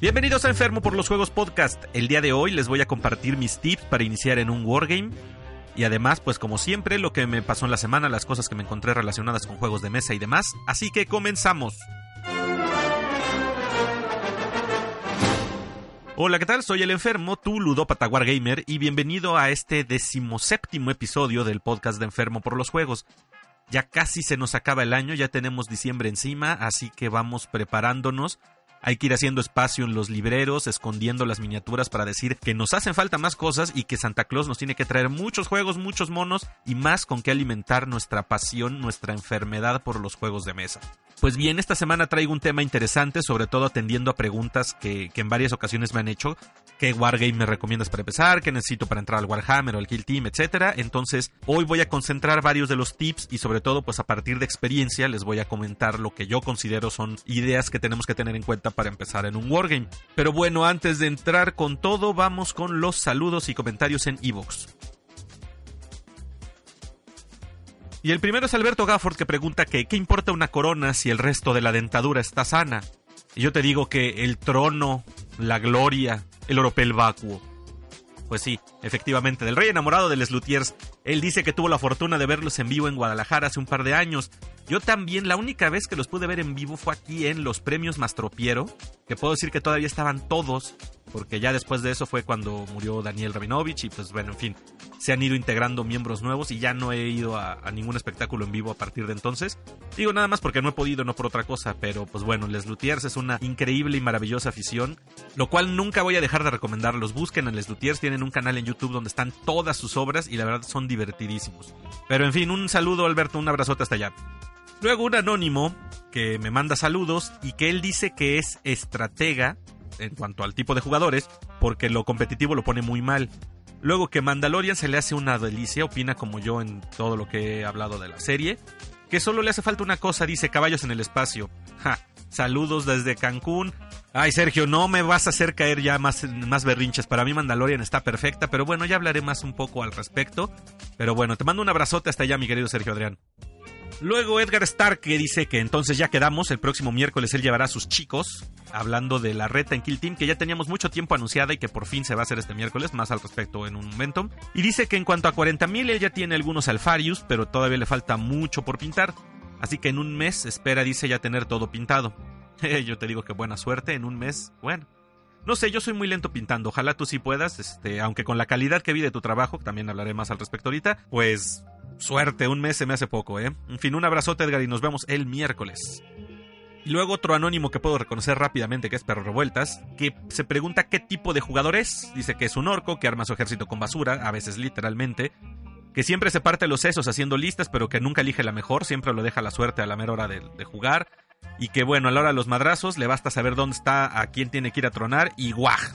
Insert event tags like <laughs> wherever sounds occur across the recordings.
Bienvenidos a Enfermo por los Juegos Podcast. El día de hoy les voy a compartir mis tips para iniciar en un wargame. Y además, pues como siempre, lo que me pasó en la semana, las cosas que me encontré relacionadas con juegos de mesa y demás. Así que comenzamos. Hola, ¿qué tal? Soy el enfermo, tu ludópata y bienvenido a este decimoséptimo episodio del podcast de Enfermo por los Juegos. Ya casi se nos acaba el año, ya tenemos diciembre encima, así que vamos preparándonos hay que ir haciendo espacio en los libreros, escondiendo las miniaturas para decir que nos hacen falta más cosas y que Santa Claus nos tiene que traer muchos juegos, muchos monos y más con que alimentar nuestra pasión, nuestra enfermedad por los juegos de mesa. Pues bien, esta semana traigo un tema interesante, sobre todo atendiendo a preguntas que, en varias ocasiones me han hecho. ¿Qué Wargame me recomiendas para empezar? ¿Qué necesito para entrar al Warhammer o al Kill Team? Etcétera. Entonces, hoy voy a concentrar varios de los tips y sobre todo, pues a partir de experiencia, les voy a comentar lo que yo considero son ideas que tenemos que tener en cuenta para empezar en un Wargame. Pero bueno, antes de entrar con todo, vamos con los saludos y comentarios en Evox. Y el primero es Alberto Gafford que pregunta que ¿qué importa una corona si el resto de la dentadura está sana? Y yo te digo que el trono, la gloria, el oropel vacuo. Pues sí, efectivamente, del rey enamorado de Les Luthiers. Él dice que tuvo la fortuna de verlos en vivo en Guadalajara hace un par de años. Yo también, la única vez que los pude ver en vivo fue aquí en los premios Mastropiero, que puedo decir que todavía estaban todos porque ya después de eso fue cuando murió Daniel Rabinovich y pues bueno, en fin, se han ido integrando miembros nuevos y ya no he ido a, ningún espectáculo en vivo a partir de entonces. Digo nada más porque no he podido, no por otra cosa, pero pues bueno, Les Luthiers es una increíble y maravillosa afición, lo cual nunca voy a dejar de recomendarlos. Busquen a Les Luthiers, tienen un canal en YouTube donde están todas sus obras y la verdad son divertidísimos. Pero en fin, un saludo Alberto, un abrazote hasta allá. Luego un anónimo que me manda saludos y que él dice que es estratega en cuanto al tipo de jugadores, porque lo competitivo lo pone muy mal. Luego que Mandalorian se le hace una delicia, opina como yo en todo lo que he hablado de la serie, que solo le hace falta una cosa, dice caballos en el espacio. Ja, saludos desde Cancún. Ay, Sergio, no me vas a hacer caer ya más, más berrinches. Para mí Mandalorian está perfecta, pero bueno, ya hablaré más un poco al respecto. Pero bueno, te mando un abrazote hasta allá, mi querido Sergio Adrián. Luego Edgar Stark que dice que entonces ya quedamos, el próximo miércoles él llevará a sus chicos, hablando de la reta en Kill Team, que ya teníamos mucho tiempo anunciada y que por fin se va a hacer este miércoles, más al respecto en un momento. Y dice que en cuanto a 40.000 él ya tiene algunos Alfarius, pero todavía le falta mucho por pintar. Así que en un mes espera, dice, ya tener todo pintado. <laughs> yo te digo que buena suerte, en un mes, bueno. No sé, yo soy muy lento pintando. Ojalá tú sí puedas, este, aunque con la calidad que vi de tu trabajo, también hablaré más al respecto ahorita, pues Suerte, un mes se me hace poco, ¿eh? En fin, un abrazote Edgar y nos vemos el miércoles. Y luego otro anónimo que puedo reconocer rápidamente que es Perro Revueltas, que se pregunta qué tipo de jugador es. Dice que es un orco, que arma su ejército con basura, a veces literalmente, que siempre se parte los sesos haciendo listas, pero que nunca elige la mejor, siempre lo deja la suerte a la mera hora de, de jugar. Y que bueno, a la hora de los madrazos le basta saber dónde está, a quién tiene que ir a tronar y guaj,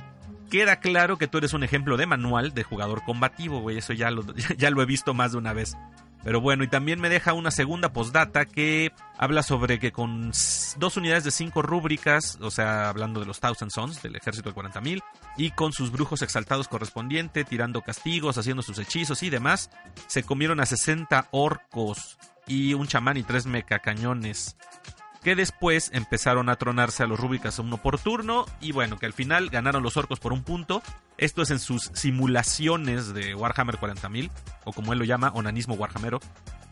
queda claro que tú eres un ejemplo de manual de jugador combativo, güey. Eso ya lo, <laughs> ya lo he visto más de una vez. Pero bueno, y también me deja una segunda postdata que habla sobre que con dos unidades de cinco rúbricas, o sea, hablando de los Thousand Sons, del ejército de 40.000, y con sus brujos exaltados correspondiente, tirando castigos, haciendo sus hechizos y demás, se comieron a 60 orcos y un chamán y tres mecacañones que después empezaron a tronarse a los rúbricas uno por turno y bueno, que al final ganaron los orcos por un punto. Esto es en sus simulaciones de Warhammer 40.000, o como él lo llama, onanismo warhamero.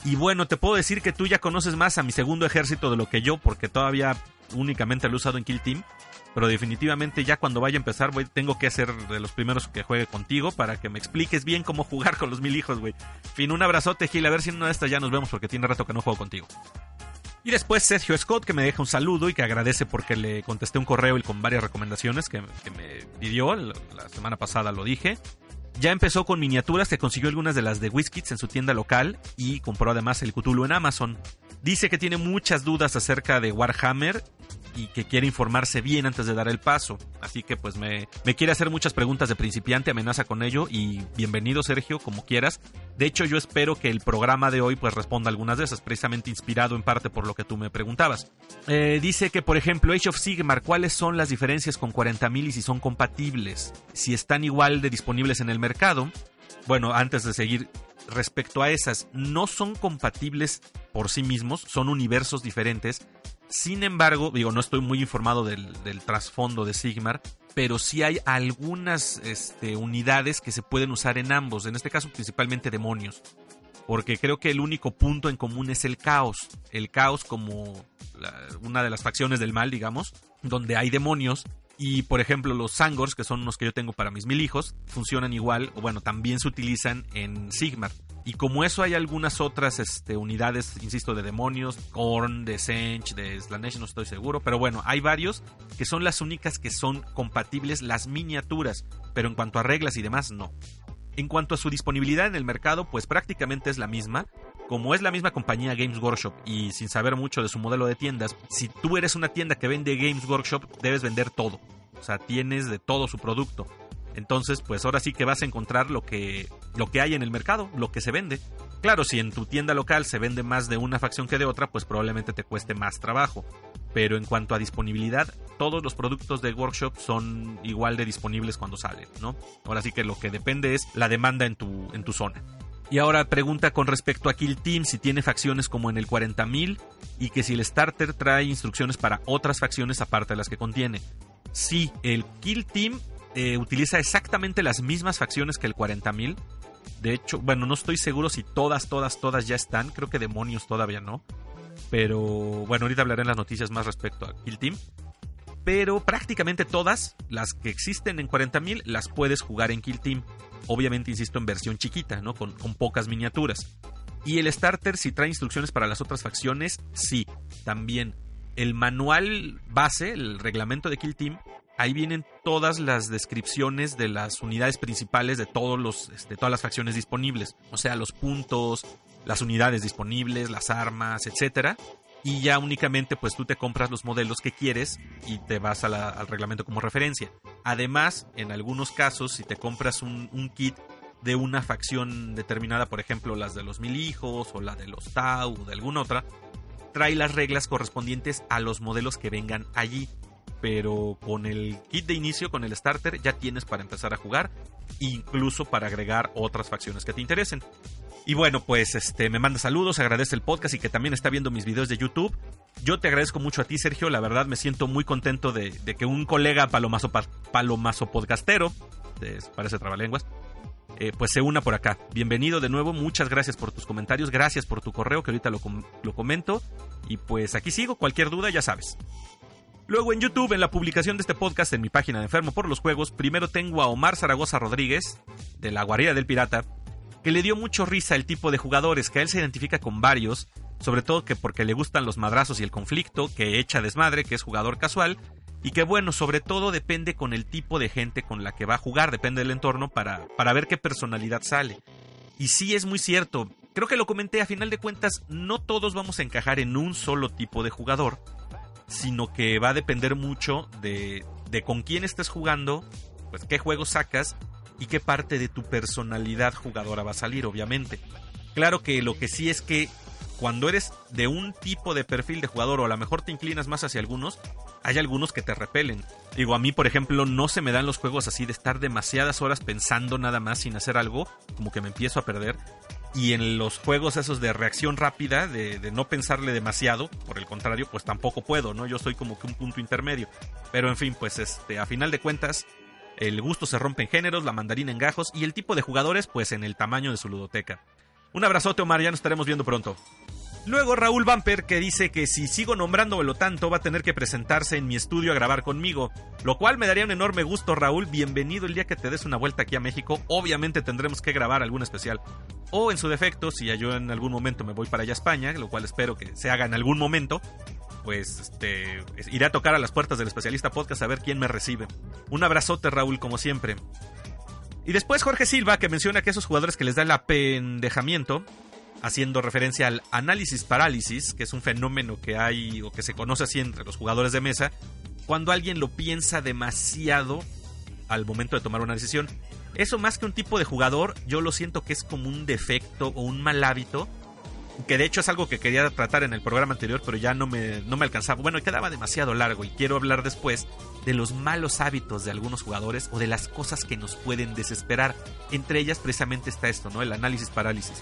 Y bueno, te puedo decir que tú ya conoces más a mi segundo ejército de lo que yo, porque todavía únicamente lo he usado en Kill Team. Pero definitivamente ya cuando vaya a empezar, voy, tengo que ser de los primeros que juegue contigo para que me expliques bien cómo jugar con los mil hijos, güey. Fin, un abrazote, Gil. A ver si en una de estas ya nos vemos porque tiene rato que no juego contigo. Y después Sergio Scott, que me deja un saludo y que agradece porque le contesté un correo y con varias recomendaciones que, me pidió. La semana pasada lo dije. Ya empezó con miniaturas que consiguió algunas de las de WizKids en su tienda local y compró además el Cthulhu en Amazon. Dice que tiene muchas dudas acerca de Warhammer y que quiere informarse bien antes de dar el paso. Así que pues me, me, quiere hacer muchas preguntas de principiante, amenaza con ello y bienvenido Sergio, como quieras. De hecho yo espero que el programa de hoy pues responda algunas de esas, precisamente inspirado en parte por lo que tú me preguntabas. Eh, dice que por ejemplo Age of Sigmar, ¿cuáles son las diferencias con 40.000 y si son compatibles? Si están igual de disponibles en el mercado. Bueno, antes de seguir, respecto a esas, no son compatibles por sí mismos, son universos diferentes sin embargo, digo, no estoy muy informado del, trasfondo de Sigmar, pero sí hay algunas este, unidades que se pueden usar en ambos, en este caso principalmente demonios. Porque creo que el único punto en común es el caos. El caos como una de las facciones del mal, digamos, donde hay demonios y por ejemplo, los Sangors, que son los que yo tengo para mis mil hijos, funcionan igual, o bueno, también se utilizan en Sigmar. Y como eso hay algunas otras este, unidades, insisto, de demonios, Korn, de Sench, de Slanesh, no estoy seguro, pero bueno, hay varios que son las únicas que son compatibles las miniaturas, pero en cuanto a reglas y demás, no. En cuanto a su disponibilidad en el mercado, pues prácticamente es la misma, como es la misma compañía Games Workshop y sin saber mucho de su modelo de tiendas, si tú eres una tienda que vende Games Workshop, debes vender todo. O sea, tienes de todo su producto. Entonces, pues ahora sí que vas a encontrar lo que, lo que hay en el mercado, lo que se vende. Claro, si en tu tienda local se vende más de una facción que de otra, pues probablemente te cueste más trabajo. Pero en cuanto a disponibilidad, todos los productos de Workshop son igual de disponibles cuando salen, ¿no? Ahora sí que lo que depende es la demanda en tu, en tu zona. Y ahora pregunta con respecto a Kill Team si tiene facciones como en el 40.000 y que si el starter trae instrucciones para otras facciones aparte de las que contiene. Sí, el Kill Team eh, utiliza exactamente las mismas facciones que el 40.000. De hecho, bueno, no estoy seguro si todas, todas, todas ya están. Creo que demonios todavía no. Pero bueno, ahorita hablaré en las noticias más respecto a Kill Team. Pero prácticamente todas las que existen en 40.000 las puedes jugar en Kill Team. Obviamente, insisto, en versión chiquita, ¿no? Con, con pocas miniaturas. Y el starter, si trae instrucciones para las otras facciones, sí, también. El manual base, el reglamento de Kill Team, ahí vienen todas las descripciones de las unidades principales de todos los este, todas las facciones disponibles o sea los puntos las unidades disponibles las armas etcétera y ya únicamente pues tú te compras los modelos que quieres y te vas al reglamento como referencia. Además, en algunos casos, si te compras un, un, kit de una facción determinada, por ejemplo las de los mil hijos o la de los Tau o de alguna otra, trae las reglas correspondientes a los modelos que vengan allí. Pero con el kit de inicio, con el starter, ya tienes para empezar a jugar, incluso para agregar otras facciones que te interesen. Y bueno, pues este me manda saludos, agradece el podcast y que también está viendo mis videos de YouTube. Yo te agradezco mucho a ti, Sergio. La verdad me siento muy contento de, que un colega palomazo, palomazo podcastero, parece trabalenguas, eh, pues se una por acá. Bienvenido de nuevo, muchas gracias por tus comentarios, gracias por tu correo que ahorita lo, lo comento. Y pues aquí sigo, cualquier duda ya sabes. Luego en YouTube, en la publicación de este podcast en mi página de Enfermo por los Juegos, primero tengo a Omar Zaragoza Rodríguez, de la Guarida del Pirata, que le dio mucho risa el tipo de jugadores, que a él se identifica con varios, sobre todo que porque le gustan los madrazos y el conflicto, que echa desmadre, que es jugador casual, y que bueno, sobre todo depende con el tipo de gente con la que va a jugar, depende del entorno para, para ver qué personalidad sale. Y sí es muy cierto, creo que lo comenté, a final de cuentas, no todos vamos a encajar en un solo tipo de jugador, sino que va a depender mucho de, de con quién estés jugando, pues qué juegos sacas y qué parte de tu personalidad jugadora va a salir, obviamente. Claro que lo que sí es que cuando eres de un tipo de perfil de jugador o a lo mejor te inclinas más hacia algunos, hay algunos que te repelen. Digo, a mí, por ejemplo, no se me dan los juegos así de estar demasiadas horas pensando nada más sin hacer algo, como que me empiezo a perder. Y en los juegos esos de reacción rápida, de, no pensarle demasiado, por el contrario, pues tampoco puedo, ¿no? Yo soy como que un punto intermedio. Pero en fin, pues este, a final de cuentas, el gusto se rompe en géneros, la mandarina en gajos y el tipo de jugadores pues en el tamaño de su ludoteca. Un abrazote Omar, ya nos estaremos viendo pronto. Luego Raúl Bumper que dice que si sigo nombrándolo tanto va a tener que presentarse en mi estudio a grabar conmigo, lo cual me daría un enorme gusto Raúl, bienvenido el día que te des una vuelta aquí a México, obviamente tendremos que grabar algún especial. O en su defecto, si yo en algún momento me voy para allá a España, lo cual espero que se haga en algún momento, pues este, iré a tocar a las puertas del especialista podcast a ver quién me recibe. Un abrazote Raúl como siempre. Y después Jorge Silva, que menciona que esos jugadores que les da el apendejamiento, haciendo referencia al análisis parálisis, que es un fenómeno que hay o que se conoce así entre los jugadores de mesa, cuando alguien lo piensa demasiado al momento de tomar una decisión. Eso más que un tipo de jugador, yo lo siento que es como un defecto o un mal hábito que de hecho es algo que quería tratar en el programa anterior, pero ya no me, no me alcanzaba. Bueno, quedaba demasiado largo y quiero hablar después de los malos hábitos de algunos jugadores o de las cosas que nos pueden desesperar. Entre ellas precisamente está esto, ¿no? El análisis parálisis.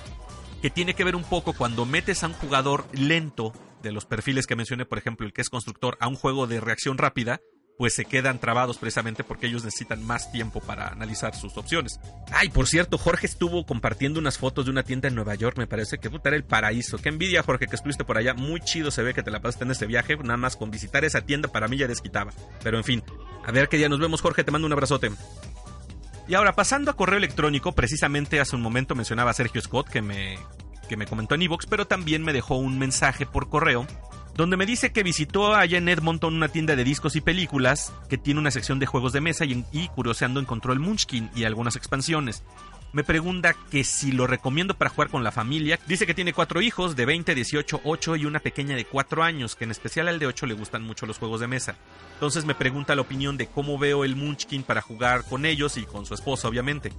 Que tiene que ver un poco cuando metes a un jugador lento de los perfiles que mencioné, por ejemplo, el que es constructor, a un juego de reacción rápida, pues se quedan trabados precisamente porque ellos necesitan más tiempo para analizar sus opciones. Ay, por cierto, Jorge estuvo compartiendo unas fotos de una tienda en Nueva York, me parece que puta era el paraíso. Qué envidia, Jorge, que estuviste por allá. Muy chido se ve que te la pasaste en ese viaje, nada más con visitar esa tienda para mí ya desquitaba. Pero en fin, a ver qué día nos vemos, Jorge, te mando un abrazote. Y ahora, pasando a correo electrónico, precisamente hace un momento mencionaba a Sergio Scott que me, que me comentó en Evox, pero también me dejó un mensaje por correo donde me dice que visitó allá en Edmonton una tienda de discos y películas que tiene una sección de juegos de mesa y, y curioseando encontró el Munchkin y algunas expansiones. Me pregunta que si lo recomiendo para jugar con la familia. Dice que tiene cuatro hijos de 20, 18, 8 y una pequeña de 4 años, que en especial al de 8 le gustan mucho los juegos de mesa. Entonces me pregunta la opinión de cómo veo el Munchkin para jugar con ellos y con su esposa, obviamente.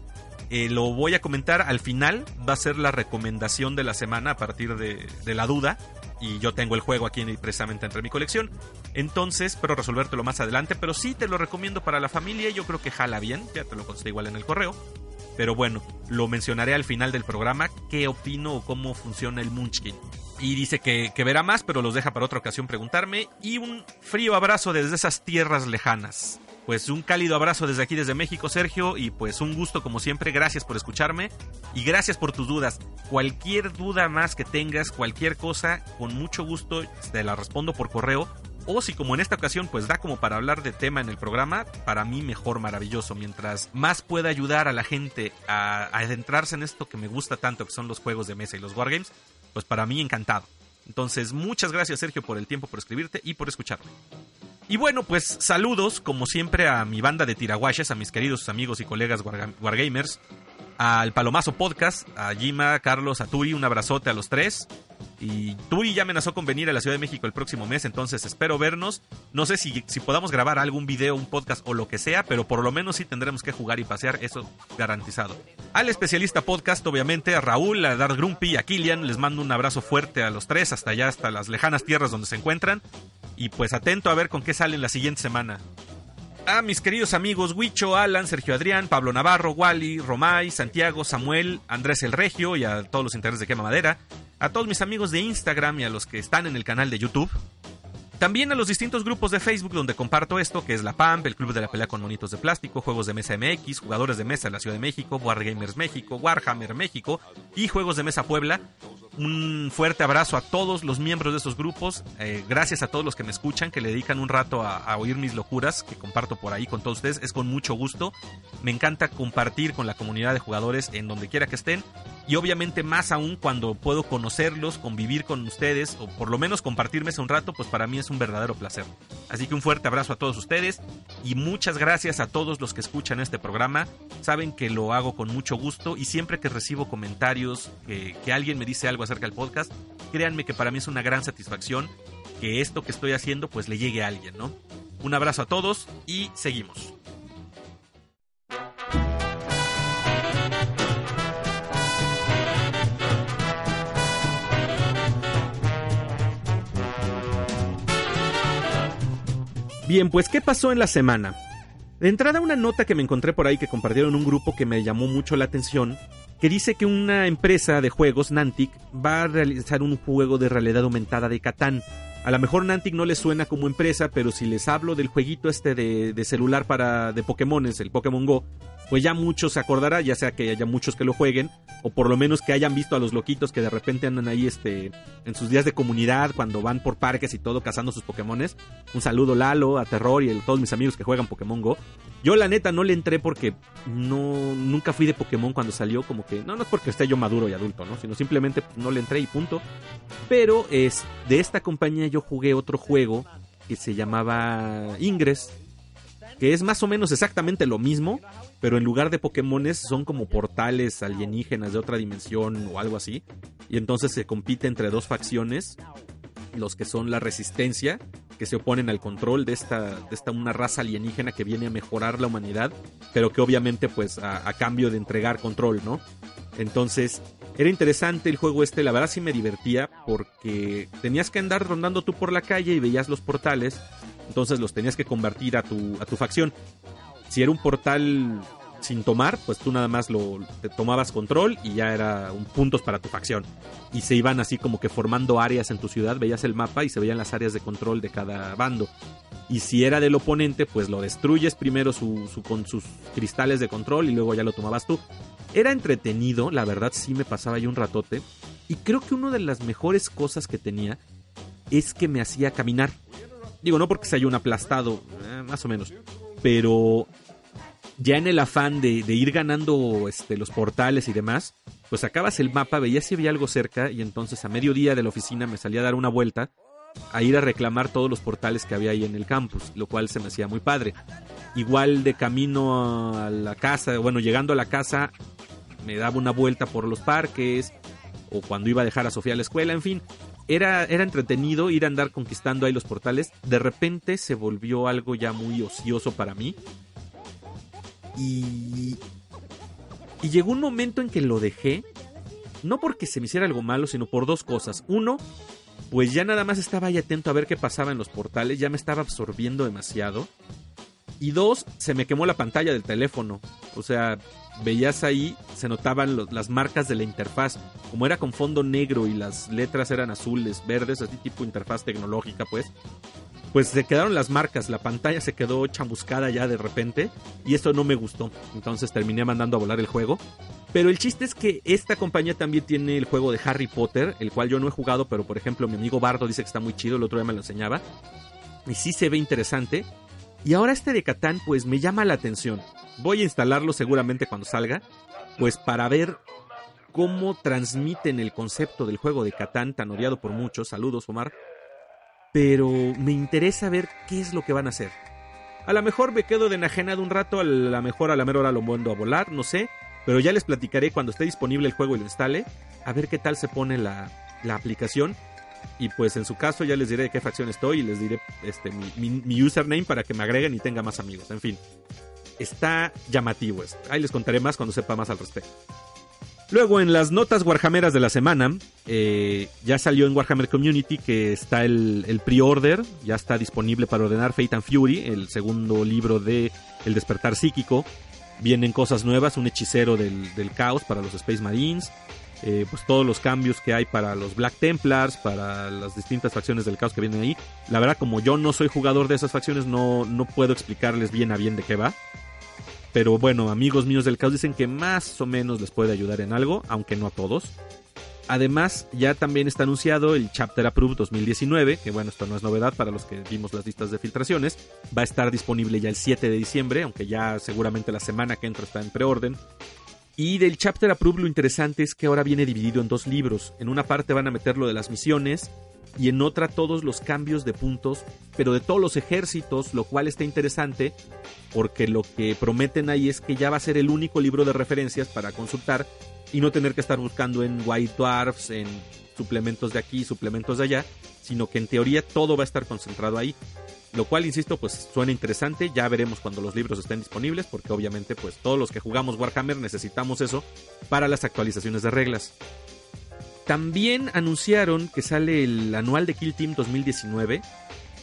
Eh, lo voy a comentar al final, va a ser la recomendación de la semana a partir de, de la duda y yo tengo el juego aquí precisamente entre mi colección. Entonces, espero resolvértelo más adelante, pero sí te lo recomiendo para la familia. Yo creo que jala bien, ya te lo conté igual en el correo. Pero bueno, lo mencionaré al final del programa, qué opino o cómo funciona el Munchkin. Y dice que, que verá más, pero los deja para otra ocasión preguntarme. Y un frío abrazo desde esas tierras lejanas pues un cálido abrazo desde aquí, desde México, Sergio, y pues un gusto como siempre, gracias por escucharme y gracias por tus dudas. Cualquier duda más que tengas, cualquier cosa, con mucho gusto te la respondo por correo. O si como en esta ocasión pues da como para hablar de tema en el programa, para mí mejor, maravilloso. Mientras más pueda ayudar a la gente a, adentrarse en esto que me gusta tanto, que son los juegos de mesa y los wargames, pues para mí encantado. Entonces, muchas gracias Sergio por el tiempo, por escribirte y por escucharme. Y bueno, pues saludos como siempre a mi banda de tiraguaches, a mis queridos amigos y colegas Wargamers, al Palomazo Podcast, a Jima, Carlos, a Turi, un abrazote a los tres. Y Turi ya amenazó con venir a la Ciudad de México el próximo mes, entonces espero vernos. No sé si, si podamos grabar algún video, un podcast o lo que sea, pero por lo menos sí tendremos que jugar y pasear, eso garantizado. Al especialista podcast, obviamente, a Raúl, a Dark Grumpy, a Kilian, les mando un abrazo fuerte a los tres, hasta allá, hasta las lejanas tierras donde se encuentran. Y pues atento a ver con qué sale la siguiente semana. A mis queridos amigos Huicho, Alan, Sergio Adrián, Pablo Navarro, Wally, Romay, Santiago, Samuel, Andrés el Regio y a todos los intereses de Quema Madera. A todos mis amigos de Instagram y a los que están en el canal de YouTube. También a los distintos grupos de Facebook donde comparto esto, que es la PAMP, el Club de la Pelea con Monitos de Plástico, Juegos de Mesa MX, Jugadores de Mesa de la Ciudad de México, Wargamers México, Warhammer México y Juegos de Mesa Puebla. Un fuerte abrazo a todos los miembros de esos grupos. Eh, gracias a todos los que me escuchan, que le dedican un rato a, a, oír mis locuras que comparto por ahí con todos ustedes. Es con mucho gusto. Me encanta compartir con la comunidad de jugadores en donde quiera que estén. Y obviamente más aún cuando puedo conocerlos, convivir con ustedes o por lo menos compartirme un rato, pues para mí es un verdadero placer. Así que un fuerte abrazo a todos ustedes y muchas gracias a todos los que escuchan este programa. Saben que lo hago con mucho gusto y siempre que recibo comentarios, que, alguien me dice algo acerca del podcast, créanme que para mí es una gran satisfacción que esto que estoy haciendo pues le llegue a alguien, ¿no? Un abrazo a todos y seguimos. Bien, pues ¿qué pasó en la semana? De entrada una nota que me encontré por ahí que compartieron un grupo que me llamó mucho la atención, que dice que una empresa de juegos, Nantic, va a realizar un juego de realidad aumentada de Catán. A lo mejor Nantic no les suena como empresa, pero si les hablo del jueguito este de, de celular para de Pokémones, el Pokémon Go, pues ya muchos se acordará, ya sea que haya muchos que lo jueguen, o por lo menos que hayan visto a los loquitos que de repente andan ahí este, en sus días de comunidad, cuando van por parques y todo cazando sus Pokémones. Un saludo Lalo, a Terror y a todos mis amigos que juegan Pokémon Go. Yo la neta no le entré porque no, nunca fui de Pokémon cuando salió, como que, no, no es porque esté yo maduro y adulto, ¿no? Sino simplemente no le entré y punto. Pero es, de esta compañía yo jugué otro juego que se llamaba Ingress que es más o menos exactamente lo mismo, pero en lugar de Pokémones son como portales alienígenas de otra dimensión o algo así. Y entonces se compite entre dos facciones, los que son la resistencia, que se oponen al control de esta, de esta una raza alienígena que viene a mejorar la humanidad, pero que obviamente pues a, a cambio de entregar control, ¿no? Entonces, era interesante el juego este, la verdad sí me divertía porque tenías que andar rondando tú por la calle y veías los portales, entonces los tenías que convertir a tu, a tu facción. Si era un portal sin tomar, pues tú nada más lo te tomabas control y ya era un puntos para tu facción. Y se iban así como que formando áreas en tu ciudad, veías el mapa y se veían las áreas de control de cada bando. Y si era del oponente, pues lo destruyes primero su, su, con sus cristales de control y luego ya lo tomabas tú. Era entretenido, la verdad sí me pasaba ahí un ratote. Y creo que una de las mejores cosas que tenía es que me hacía caminar. Digo, no porque se haya un aplastado, eh, más o menos. Pero ya en el afán de, ir ganando este, los portales y demás, pues acabas el mapa, veías si había algo cerca y entonces a mediodía de la oficina me salía a dar una vuelta a ir a reclamar todos los portales que había ahí en el campus, lo cual se me hacía muy padre. Igual de camino a la casa, bueno, llegando a la casa, me daba una vuelta por los parques, o cuando iba a dejar a Sofía a la escuela, en fin. Era, era entretenido ir a andar conquistando ahí los portales. De repente se volvió algo ya muy ocioso para mí. Y, y llegó un momento en que lo dejé. No porque se me hiciera algo malo, sino por dos cosas. Uno, pues ya nada más estaba ahí atento a ver qué pasaba en los portales, ya me estaba absorbiendo demasiado. Y dos, se me quemó la pantalla del teléfono. O sea, veías ahí, se notaban las marcas de la interfaz. Como era con fondo negro y las letras eran azules, verdes, así tipo interfaz tecnológica, pues. Pues se quedaron las marcas, la pantalla se quedó chamuscada ya de repente. Y eso no me gustó. Entonces terminé mandando a volar el juego. Pero el chiste es que esta compañía también tiene el juego de Harry Potter, el cual yo no he jugado, pero por ejemplo mi amigo Bardo dice que está muy chido, el otro día me lo enseñaba. Y sí se ve interesante. Y ahora este de Catán pues me llama la atención. Voy a instalarlo seguramente cuando salga, pues para ver cómo transmiten el concepto del juego de Catán tan odiado por muchos. Saludos Omar. Pero me interesa ver qué es lo que van a hacer. A lo mejor me quedo de enajenado un rato, a lo mejor a la mera hora lo a volar, no sé. Pero ya les platicaré cuando esté disponible el juego y lo instale, a ver qué tal se pone la, aplicación. Y pues en su caso ya les diré de qué facción estoy y les diré este, mi, mi, username para que me agreguen y tenga más amigos. En fin, está llamativo. Ahí les contaré más cuando sepa más al respecto. Luego en las notas Warhammeras de la semana, eh, ya salió en Warhammer Community que está el, el pre-order, ya está disponible para ordenar Fate and Fury, el segundo libro de El despertar psíquico. Vienen cosas nuevas, un hechicero del, del caos para los Space Marines, eh, pues todos los cambios que hay para los Black Templars, para las distintas facciones del caos que vienen ahí. La verdad, como yo no soy jugador de esas facciones, no, no puedo explicarles bien a bien de qué va. Pero bueno, amigos míos del caos dicen que más o menos les puede ayudar en algo, aunque no a todos. Además, ya también está anunciado el Chapter Approved 2019, que bueno, esto no es novedad para los que vimos las listas de filtraciones. Va a estar disponible ya el 7 de diciembre, aunque ya seguramente la semana que entra está en preorden. Y del Chapter Approved lo interesante es que ahora viene dividido en dos libros. En una parte van a meter lo de las misiones y en otra todos los cambios de puntos, pero de todos los ejércitos, lo cual está interesante porque lo que prometen ahí es que ya va a ser el único libro de referencias para consultar y no tener que estar buscando en White Dwarfs, en suplementos de aquí, suplementos de allá, sino que en teoría todo va a estar concentrado ahí. Lo cual, insisto, pues suena interesante, ya veremos cuando los libros estén disponibles, porque obviamente pues todos los que jugamos Warhammer necesitamos eso para las actualizaciones de reglas. También anunciaron que sale el anual de Kill Team 2019,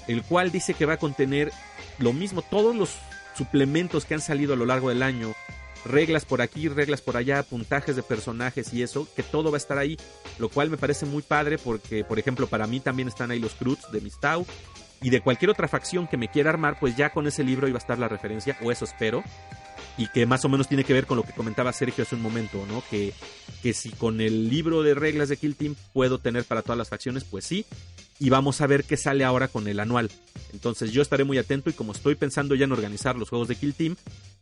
el cual dice que va a contener lo mismo, todos los suplementos que han salido a lo largo del año, reglas por aquí, reglas por allá, puntajes de personajes y eso, que todo va a estar ahí, lo cual me parece muy padre porque, por ejemplo, para mí también están ahí los Cruz de Mistau y de cualquier otra facción que me quiera armar, pues ya con ese libro iba a estar la referencia, o eso espero, y que más o menos tiene que ver con lo que comentaba Sergio hace un momento, ¿no? Que, que si con el libro de reglas de Kill Team puedo tener para todas las facciones, pues sí, y vamos a ver qué sale ahora con el anual. Entonces yo estaré muy atento y como estoy pensando ya en organizar los juegos de Kill Team,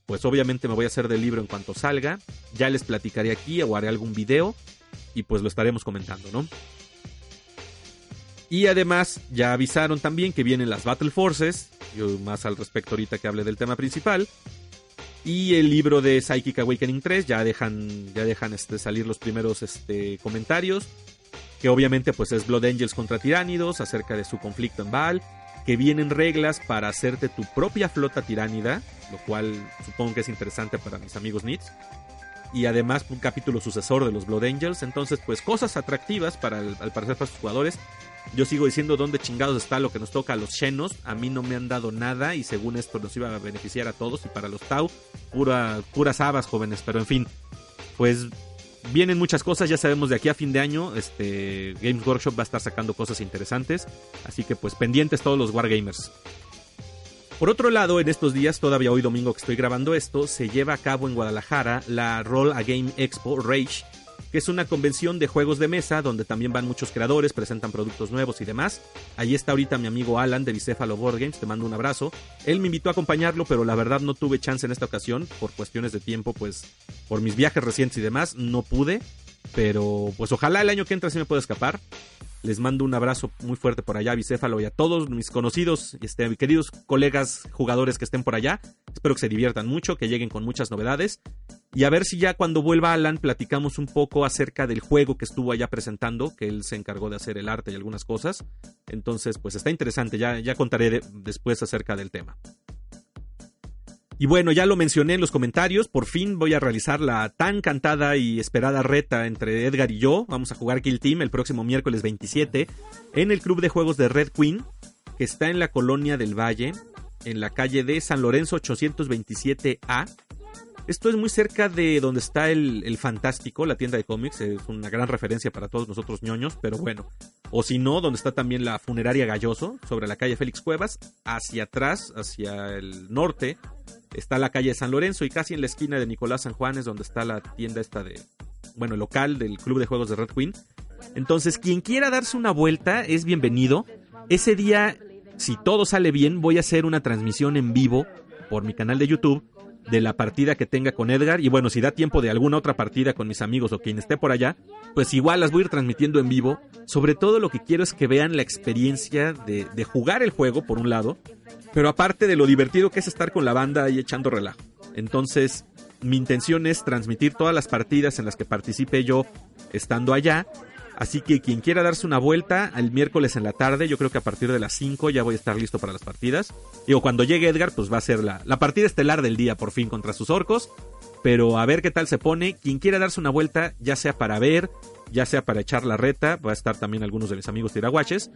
pues obviamente me voy a hacer del libro en cuanto salga, ya les platicaré aquí o haré algún video y pues lo estaremos comentando, ¿no? Y además ya avisaron también que vienen las Battle Forces, Yo más al respecto ahorita que hable del tema principal. Y el libro de Psychic Awakening 3 ya dejan, ya dejan este, salir los primeros este, comentarios. Que obviamente pues es Blood Angels contra Tiránidos acerca de su conflicto en Baal. Que vienen reglas para hacerte tu propia flota tiránida. Lo cual supongo que es interesante para mis amigos Nits. Y además un capítulo sucesor de los Blood Angels. Entonces pues cosas atractivas para al parecer para sus jugadores. Yo sigo diciendo dónde chingados está lo que nos toca a los Xenos. A mí no me han dado nada y según esto nos iba a beneficiar a todos. Y para los Tau, pura, puras habas jóvenes. Pero en fin, pues vienen muchas cosas. Ya sabemos de aquí a fin de año, este Games Workshop va a estar sacando cosas interesantes. Así que pues pendientes todos los Wargamers. Por otro lado, en estos días, todavía hoy domingo que estoy grabando esto, se lleva a cabo en Guadalajara la Roll a Game Expo Rage que es una convención de juegos de mesa donde también van muchos creadores, presentan productos nuevos y demás. Allí está ahorita mi amigo Alan de Bicéfalo Board Games, te mando un abrazo. Él me invitó a acompañarlo, pero la verdad no tuve chance en esta ocasión por cuestiones de tiempo, pues por mis viajes recientes y demás, no pude. Pero pues ojalá el año que entra sí me pueda escapar. Les mando un abrazo muy fuerte por allá Bicéfalo y a todos mis conocidos este, queridos colegas jugadores que estén por allá. Espero que se diviertan mucho, que lleguen con muchas novedades. Y a ver si ya cuando vuelva Alan platicamos un poco acerca del juego que estuvo allá presentando, que él se encargó de hacer el arte y algunas cosas. Entonces, pues está interesante, ya, ya contaré después acerca del tema. Y bueno, ya lo mencioné en los comentarios, por fin voy a realizar la tan cantada y esperada reta entre Edgar y yo. Vamos a jugar Kill Team el próximo miércoles 27 en el club de juegos de Red Queen, que está en la colonia del Valle, en la calle de San Lorenzo 827A. Esto es muy cerca de donde está el, Fantástico, la tienda de cómics. Es una gran referencia para todos nosotros ñoños, pero bueno. O si no, donde está también la funeraria Galloso, sobre la calle Félix Cuevas. Hacia atrás, hacia el norte, está la calle San Lorenzo y casi en la esquina de Nicolás San Juan es donde está la tienda esta de, bueno, local del Club de Juegos de Red Queen. Entonces, quien quiera darse una vuelta es bienvenido. Ese día, si todo sale bien, voy a hacer una transmisión en vivo por mi canal de YouTube de la partida que tenga con Edgar. Y bueno, si da tiempo de alguna otra partida con mis amigos o quien esté por allá, pues igual las voy a ir transmitiendo en vivo. Sobre todo lo que quiero es que vean la experiencia de, de jugar el juego, por un lado, pero aparte de lo divertido que es estar con la banda y echando relajo. Entonces, mi intención es transmitir todas las partidas en las que participe yo estando allá. Así que quien quiera darse una vuelta el miércoles en la tarde, yo creo que a partir de las 5 ya voy a estar listo para las partidas. Digo, cuando llegue Edgar, pues va a ser la, la partida estelar del día por fin contra sus orcos. Pero a ver qué tal se pone. Quien quiera darse una vuelta, ya sea para ver, ya sea para echar la reta, va a estar también algunos de mis amigos tiraguaches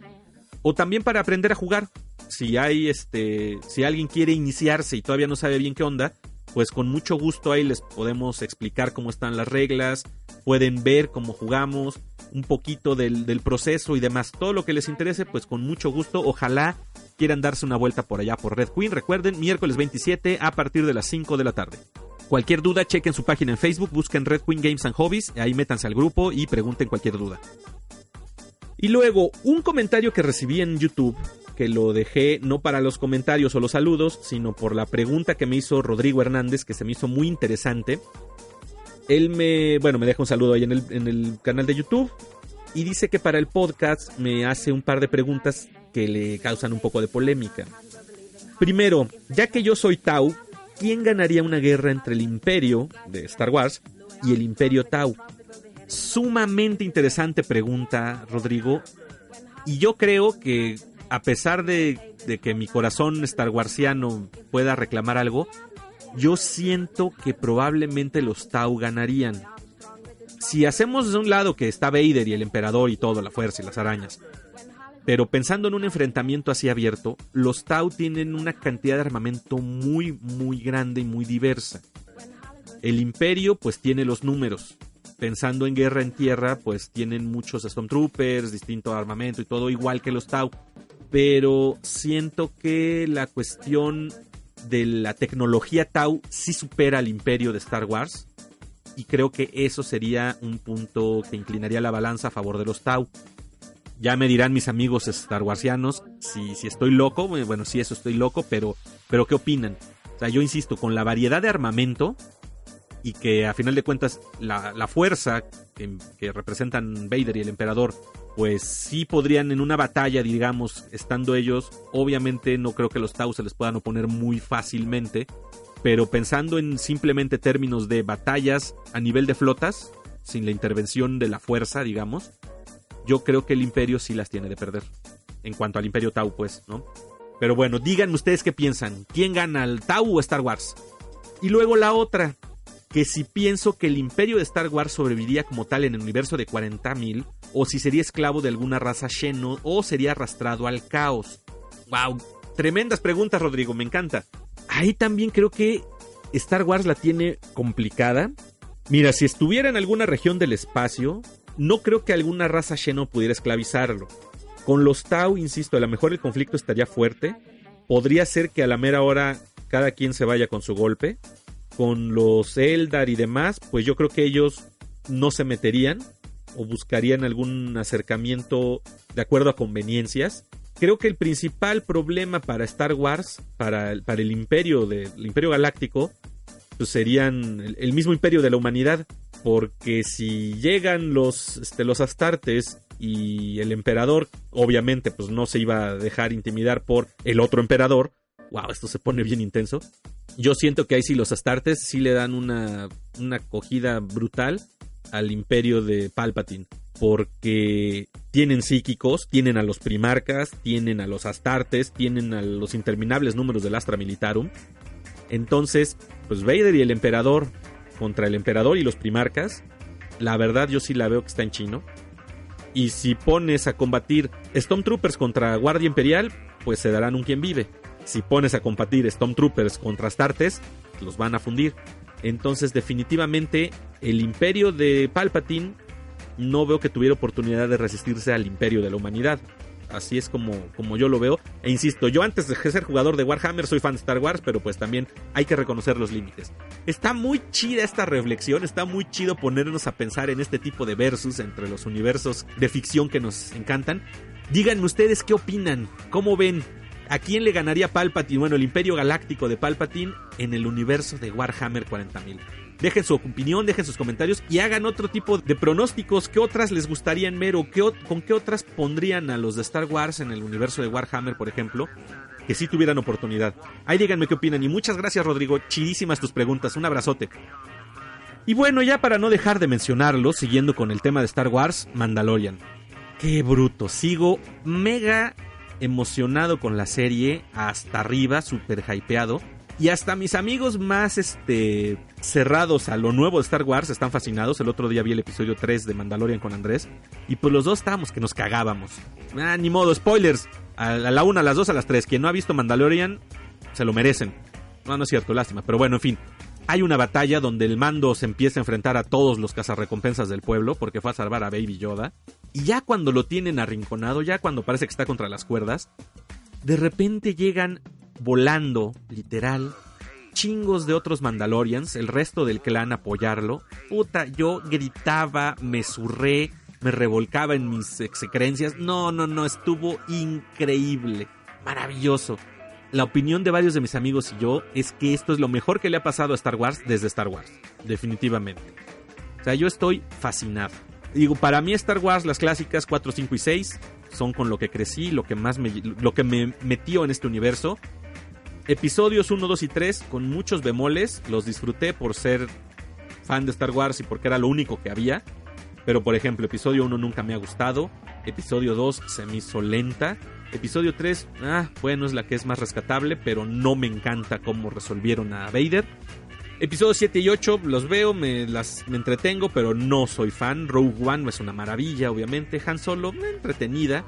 o también para aprender a jugar. Si hay este, si alguien quiere iniciarse y todavía no sabe bien qué onda, pues con mucho gusto ahí les podemos explicar cómo están las reglas, pueden ver cómo jugamos, un poquito del, del, proceso y demás. Todo lo que les interese, pues con mucho gusto. Ojalá quieran darse una vuelta por allá por Red Queen. Recuerden, miércoles 27 a partir de las 5 de la tarde. Cualquier duda, chequen su página en Facebook, busquen Red Queen Games and Hobbies, ahí métanse al grupo y pregunten cualquier duda. Y luego, un comentario que recibí en YouTube, que lo dejé no para los comentarios o los saludos, sino por la pregunta que me hizo Rodrigo Hernández, que se me hizo muy interesante. Él me, bueno, me deja un saludo ahí en el, en el canal de YouTube y dice que para el podcast me hace un par de preguntas que le causan un poco de polémica. Primero, ya que yo soy Tau, ¿quién ganaría una guerra entre el imperio de Star Wars y el imperio Tau? Sumamente interesante pregunta, Rodrigo. Y yo creo que a pesar de, que mi corazón Star Warsiano pueda reclamar algo, yo siento que probablemente los Tau ganarían. Si hacemos de un lado que está Vader y el emperador y todo, la fuerza y las arañas, pero pensando en un enfrentamiento así abierto, los Tau tienen una cantidad de armamento muy, muy grande y muy diversa. El imperio pues tiene los números, pensando en guerra en tierra, pues tienen muchos Stormtroopers, distinto armamento y todo igual que los Tau. Pero siento que la cuestión de la tecnología Tau sí supera al imperio de Star Wars. Y creo que eso sería un punto que inclinaría la balanza a favor de los Tau. Ya me dirán mis amigos Star Warsianos si, si estoy loco. Bueno, sí, eso estoy loco, pero, pero ¿qué opinan? O sea, yo insisto, con la variedad de armamento, y que a final de cuentas la, fuerza que, que, representan Vader y el emperador, pues sí podrían en una batalla, digamos, estando ellos, obviamente no creo que los Tau se les puedan oponer muy fácilmente, pero pensando en simplemente términos de batallas a nivel de flotas, sin la intervención de la fuerza, digamos, yo creo que el imperio sí las tiene de perder. En cuanto al imperio Tau, pues, ¿no? Pero bueno, díganme ustedes qué piensan. ¿Quién gana, el Tau o Star Wars? Y luego la otra, que si pienso que el imperio de Star Wars sobreviviría como tal en el universo de 40.000, o si sería esclavo de alguna raza Xeno, o sería arrastrado al caos. ¡Wow! Tremendas preguntas, Rodrigo, me encanta. Ahí también creo que Star Wars la tiene complicada. Mira, si estuviera en alguna región del espacio, no creo que alguna raza Xeno pudiera esclavizarlo. Con los Tau, insisto, a lo mejor el conflicto estaría fuerte. Podría ser que a la mera hora cada quien se vaya con su golpe. Con los Eldar y demás, pues yo creo que ellos no se meterían o buscarían algún acercamiento de acuerdo a conveniencias. Creo que el principal problema para Star Wars, para, para el imperio del imperio galáctico, pues serían el, el, mismo imperio de la humanidad. Porque si llegan los, este, los astartes y el emperador, obviamente, pues no se iba a dejar intimidar por el otro emperador. Wow, esto se pone bien intenso. Yo siento que ahí sí los astartes sí le dan una, una acogida brutal al imperio de Palpatine. Porque tienen psíquicos, tienen a los primarcas, tienen a los astartes, tienen a los interminables números del Astra Militarum. Entonces, pues Vader y el emperador contra el emperador y los primarcas, la verdad yo sí la veo que está en chino. Y si pones a combatir Stormtroopers contra Guardia Imperial, pues se darán un quien vive. Si pones a combatir Stormtroopers contra Astartes, los van a fundir. Entonces, definitivamente, el imperio de Palpatine no veo que tuviera oportunidad de resistirse al imperio de la humanidad. Así es como, como yo lo veo. E insisto, yo antes de ser jugador de Warhammer soy fan de Star Wars, pero pues también hay que reconocer los límites. Está muy chida esta reflexión, está muy chido ponernos a pensar en este tipo de versus entre los universos de ficción que nos encantan. Díganme ustedes qué opinan, cómo ven, a quién le ganaría Palpatine, bueno, el imperio galáctico de Palpatine en el universo de Warhammer 40.000. Dejen su opinión, dejen sus comentarios y hagan otro tipo de pronósticos. ¿Qué otras les gustarían ver o qué, con qué otras pondrían a los de Star Wars en el universo de Warhammer, por ejemplo? Que si sí tuvieran oportunidad. Ahí díganme qué opinan. Y muchas gracias, Rodrigo. Chidísimas tus preguntas. Un abrazote. Y bueno, ya para no dejar de mencionarlo, siguiendo con el tema de Star Wars, Mandalorian. Qué bruto. Sigo mega emocionado con la serie. Hasta arriba, súper hypeado. Y hasta mis amigos más este, cerrados a lo nuevo de Star Wars están fascinados. El otro día vi el episodio 3 de Mandalorian con Andrés. Y pues los dos estábamos que nos cagábamos. Ah, ni modo, spoilers. A la una, a las dos, a las tres. Quien no ha visto Mandalorian, se lo merecen. No, no es cierto, lástima. Pero bueno, en fin. Hay una batalla donde el mando se empieza a enfrentar a todos los cazarrecompensas del pueblo porque fue a salvar a Baby Yoda. Y ya cuando lo tienen arrinconado, ya cuando parece que está contra las cuerdas, de repente llegan volando, literal, chingos de otros Mandalorians, el resto del clan apoyarlo. Puta, yo gritaba, me zurré, me revolcaba en mis execrencias. No, no, no, estuvo increíble, maravilloso. La opinión de varios de mis amigos y yo es que esto es lo mejor que le ha pasado a Star Wars desde Star Wars, definitivamente. O sea, yo estoy fascinado. Digo, para mí Star Wars, las clásicas 4, 5 y 6 son con lo que crecí, lo que más me, lo me metió en este universo. Episodios 1, 2 y 3 con muchos bemoles, los disfruté por ser fan de Star Wars y porque era lo único que había. Pero por ejemplo, episodio 1 nunca me ha gustado, episodio 2 se me hizo lenta, episodio 3, ah, bueno, es la que es más rescatable, pero no me encanta cómo resolvieron a Vader. Episodios 7 y 8 los veo, me, las, me entretengo, pero no soy fan. Rogue One es una maravilla, obviamente. Han Solo, entretenida.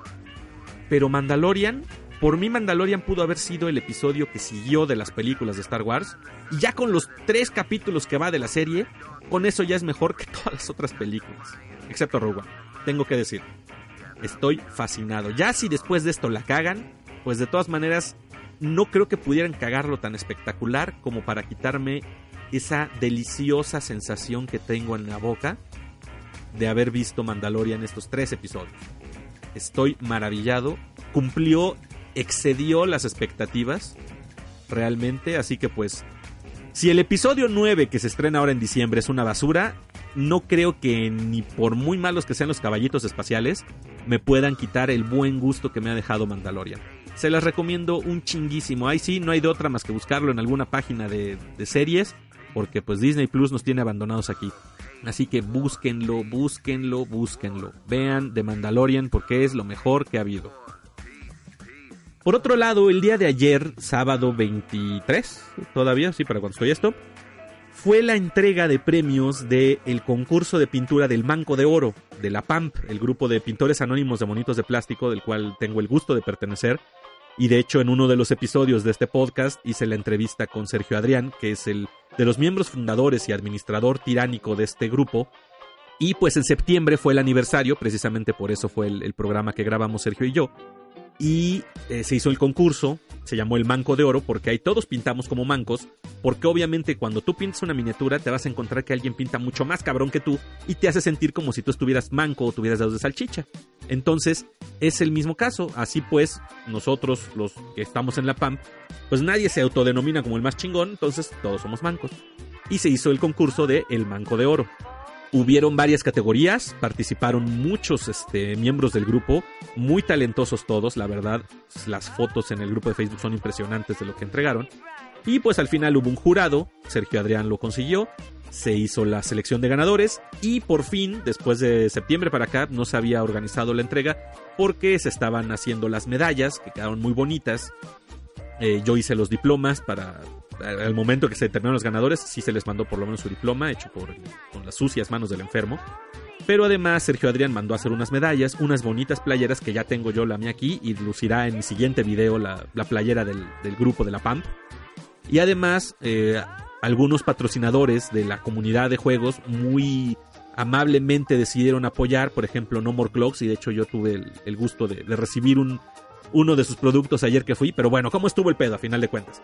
Pero Mandalorian, por mí Mandalorian pudo haber sido el episodio que siguió de las películas de Star Wars. Y ya con los tres capítulos que va de la serie, con eso ya es mejor que <laughs> todas las otras películas. Excepto Rogue One, tengo que decir. Estoy fascinado. Ya si después de esto la cagan, pues de todas maneras no creo que pudieran cagarlo tan espectacular como para quitarme esa deliciosa sensación que tengo en la boca de haber visto Mandalorian estos tres episodios. Estoy maravillado. Cumplió, excedió las expectativas realmente, así que pues Si el episodio 9 que se estrena ahora en diciembre es una basura, no creo que ni por muy malos que sean los caballitos espaciales me puedan quitar el buen gusto que me ha dejado Mandalorian. Se las recomiendo un chinguísimo. Ahí sí, no hay de otra más que buscarlo en alguna página de, series, porque pues Disney Plus nos tiene abandonados aquí. Así que búsquenlo, búsquenlo, búsquenlo. Vean The Mandalorian porque es lo mejor que ha habido. Por otro lado, el día de ayer, sábado 23, todavía, sí, para cuando estoy esto, fue la entrega de premios del el concurso de pintura del Manco de Oro, de la PAMP, el grupo de pintores anónimos de monitos de plástico del cual tengo el gusto de pertenecer. Y de hecho, en uno de los episodios de este podcast hice la entrevista con Sergio Adrián, que es el de los miembros fundadores y administrador tiránico de este grupo. Y pues en septiembre fue el aniversario, precisamente por eso fue el programa que grabamos Sergio y yo y eh, se hizo el concurso, se llamó el Manco de Oro, porque ahí todos pintamos como mancos, porque obviamente cuando tú pintas una miniatura te vas a encontrar que alguien pinta mucho más cabrón que tú y te hace sentir como si tú estuvieras manco o tuvieras dedos de salchicha. Entonces, es el mismo caso, así pues, nosotros los que estamos en la PAM, pues nadie se autodenomina como el más chingón, entonces todos somos mancos. Y se hizo el concurso de El Manco de Oro. Hubieron varias categorías, participaron muchos este, miembros del grupo, muy talentosos todos, la verdad, las fotos en el grupo de Facebook son impresionantes de lo que entregaron. Y pues al final hubo un jurado, Sergio Adrián lo consiguió, se hizo la selección de ganadores y por fin, después de septiembre para acá, no se había organizado la entrega porque se estaban haciendo las medallas, que quedaron muy bonitas. Eh, yo hice los diplomas para al momento que se determinaron los ganadores, sí se les mandó por lo menos su diploma, hecho por, con las sucias manos del enfermo. Pero además Sergio Adrián mandó a hacer unas medallas, unas bonitas playeras que ya tengo yo la mía aquí y lucirá en mi siguiente video la, playera del, grupo de la PAMP. Y además eh, algunos patrocinadores de la comunidad de juegos muy amablemente decidieron apoyar, por ejemplo No More Clocks y de hecho yo tuve el, gusto de, de recibir un, uno de sus productos ayer que fui, pero bueno, ¿cómo estuvo el pedo a final de cuentas?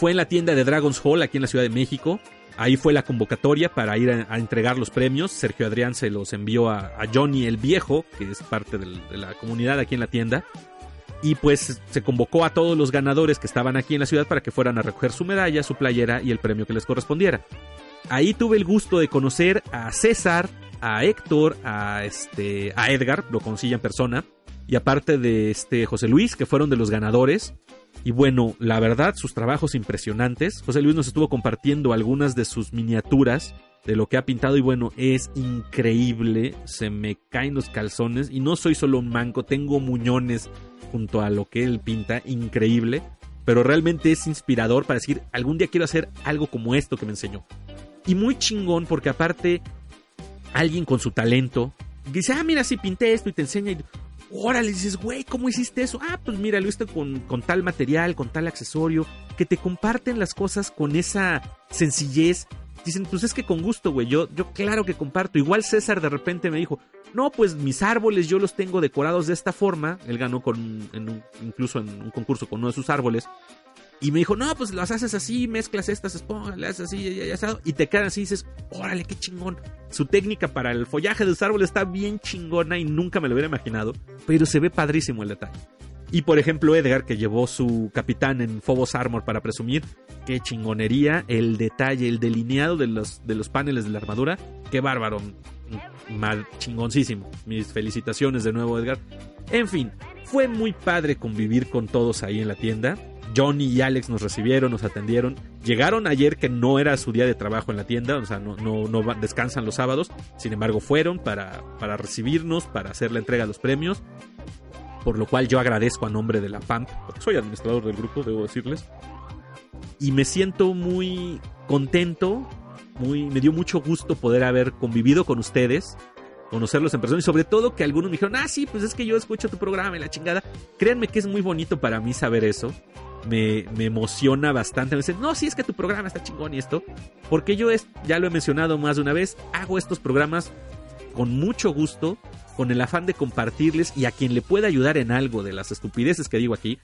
Fue en la tienda de Dragon's Hall, aquí en la Ciudad de México. Ahí fue la convocatoria para ir a, entregar los premios. Sergio Adrián se los envió a, Johnny el Viejo, que es parte de la comunidad aquí en la tienda. Y pues se convocó a todos los ganadores que estaban aquí en la ciudad para que fueran a recoger su medalla, su playera y el premio que les correspondiera. Ahí tuve el gusto de conocer a César, a Héctor, a, este, a Edgar, lo conocí en persona, y aparte de este José Luis, que fueron de los ganadores. Y bueno, la verdad, sus trabajos impresionantes. José Luis nos estuvo compartiendo algunas de sus miniaturas de lo que ha pintado y bueno, es increíble, se me caen los calzones y no soy solo un manco, tengo muñones junto a lo que él pinta, increíble, pero realmente es inspirador para decir, algún día quiero hacer algo como esto que me enseñó. Y muy chingón porque aparte, alguien con su talento, dice, ah, mira, sí pinté esto y te enseña, y, órale, dices, güey, ¿cómo hiciste eso? Ah, pues mira, lo hice con, con tal material, con tal accesorio, que te comparten las cosas con esa sencillez. Dicen, pues es que con gusto, güey, yo, yo claro que comparto. Igual César de repente me dijo, no, pues mis árboles yo los tengo decorados de esta forma. Él ganó con, incluso en un concurso con uno de sus árboles. Y me dijo, no, pues las haces así, mezclas estas esponjas, le haces así, y, te quedan así y dices, órale, qué chingón. Su técnica para el follaje de los árboles está bien chingona y nunca me lo hubiera imaginado, pero se ve padrísimo el detalle. Y por ejemplo, Edgar, que llevó su capitán en Phobos Armor para presumir, qué chingonería, el detalle, el delineado de los, de los paneles de la armadura, qué bárbaro, mal chingoncísimo. Mis felicitaciones de nuevo, Edgar. En fin, fue muy padre convivir con todos ahí en la tienda. Johnny y Alex nos recibieron, nos atendieron. Llegaron ayer que no era su día de trabajo en la tienda, o sea, no, descansan los sábados. Sin embargo, fueron para, para recibirnos, para hacer la entrega de los premios. Por lo cual yo agradezco a nombre de la PAMP, porque soy administrador del grupo, debo decirles. Y me siento muy contento, muy, me dio mucho gusto poder haber convivido con ustedes, conocerlos en persona y sobre todo que algunos me dijeron, ah, sí, pues es que yo escucho tu programa y la chingada. Créanme que es muy bonito para mí saber eso me, emociona bastante. Me dicen, no, sí es que tu programa está chingón y esto. Porque yo es, ya lo he mencionado más de una vez, hago estos programas con mucho gusto, con el afán de compartirles y a quien le pueda ayudar en algo de las estupideces que digo aquí,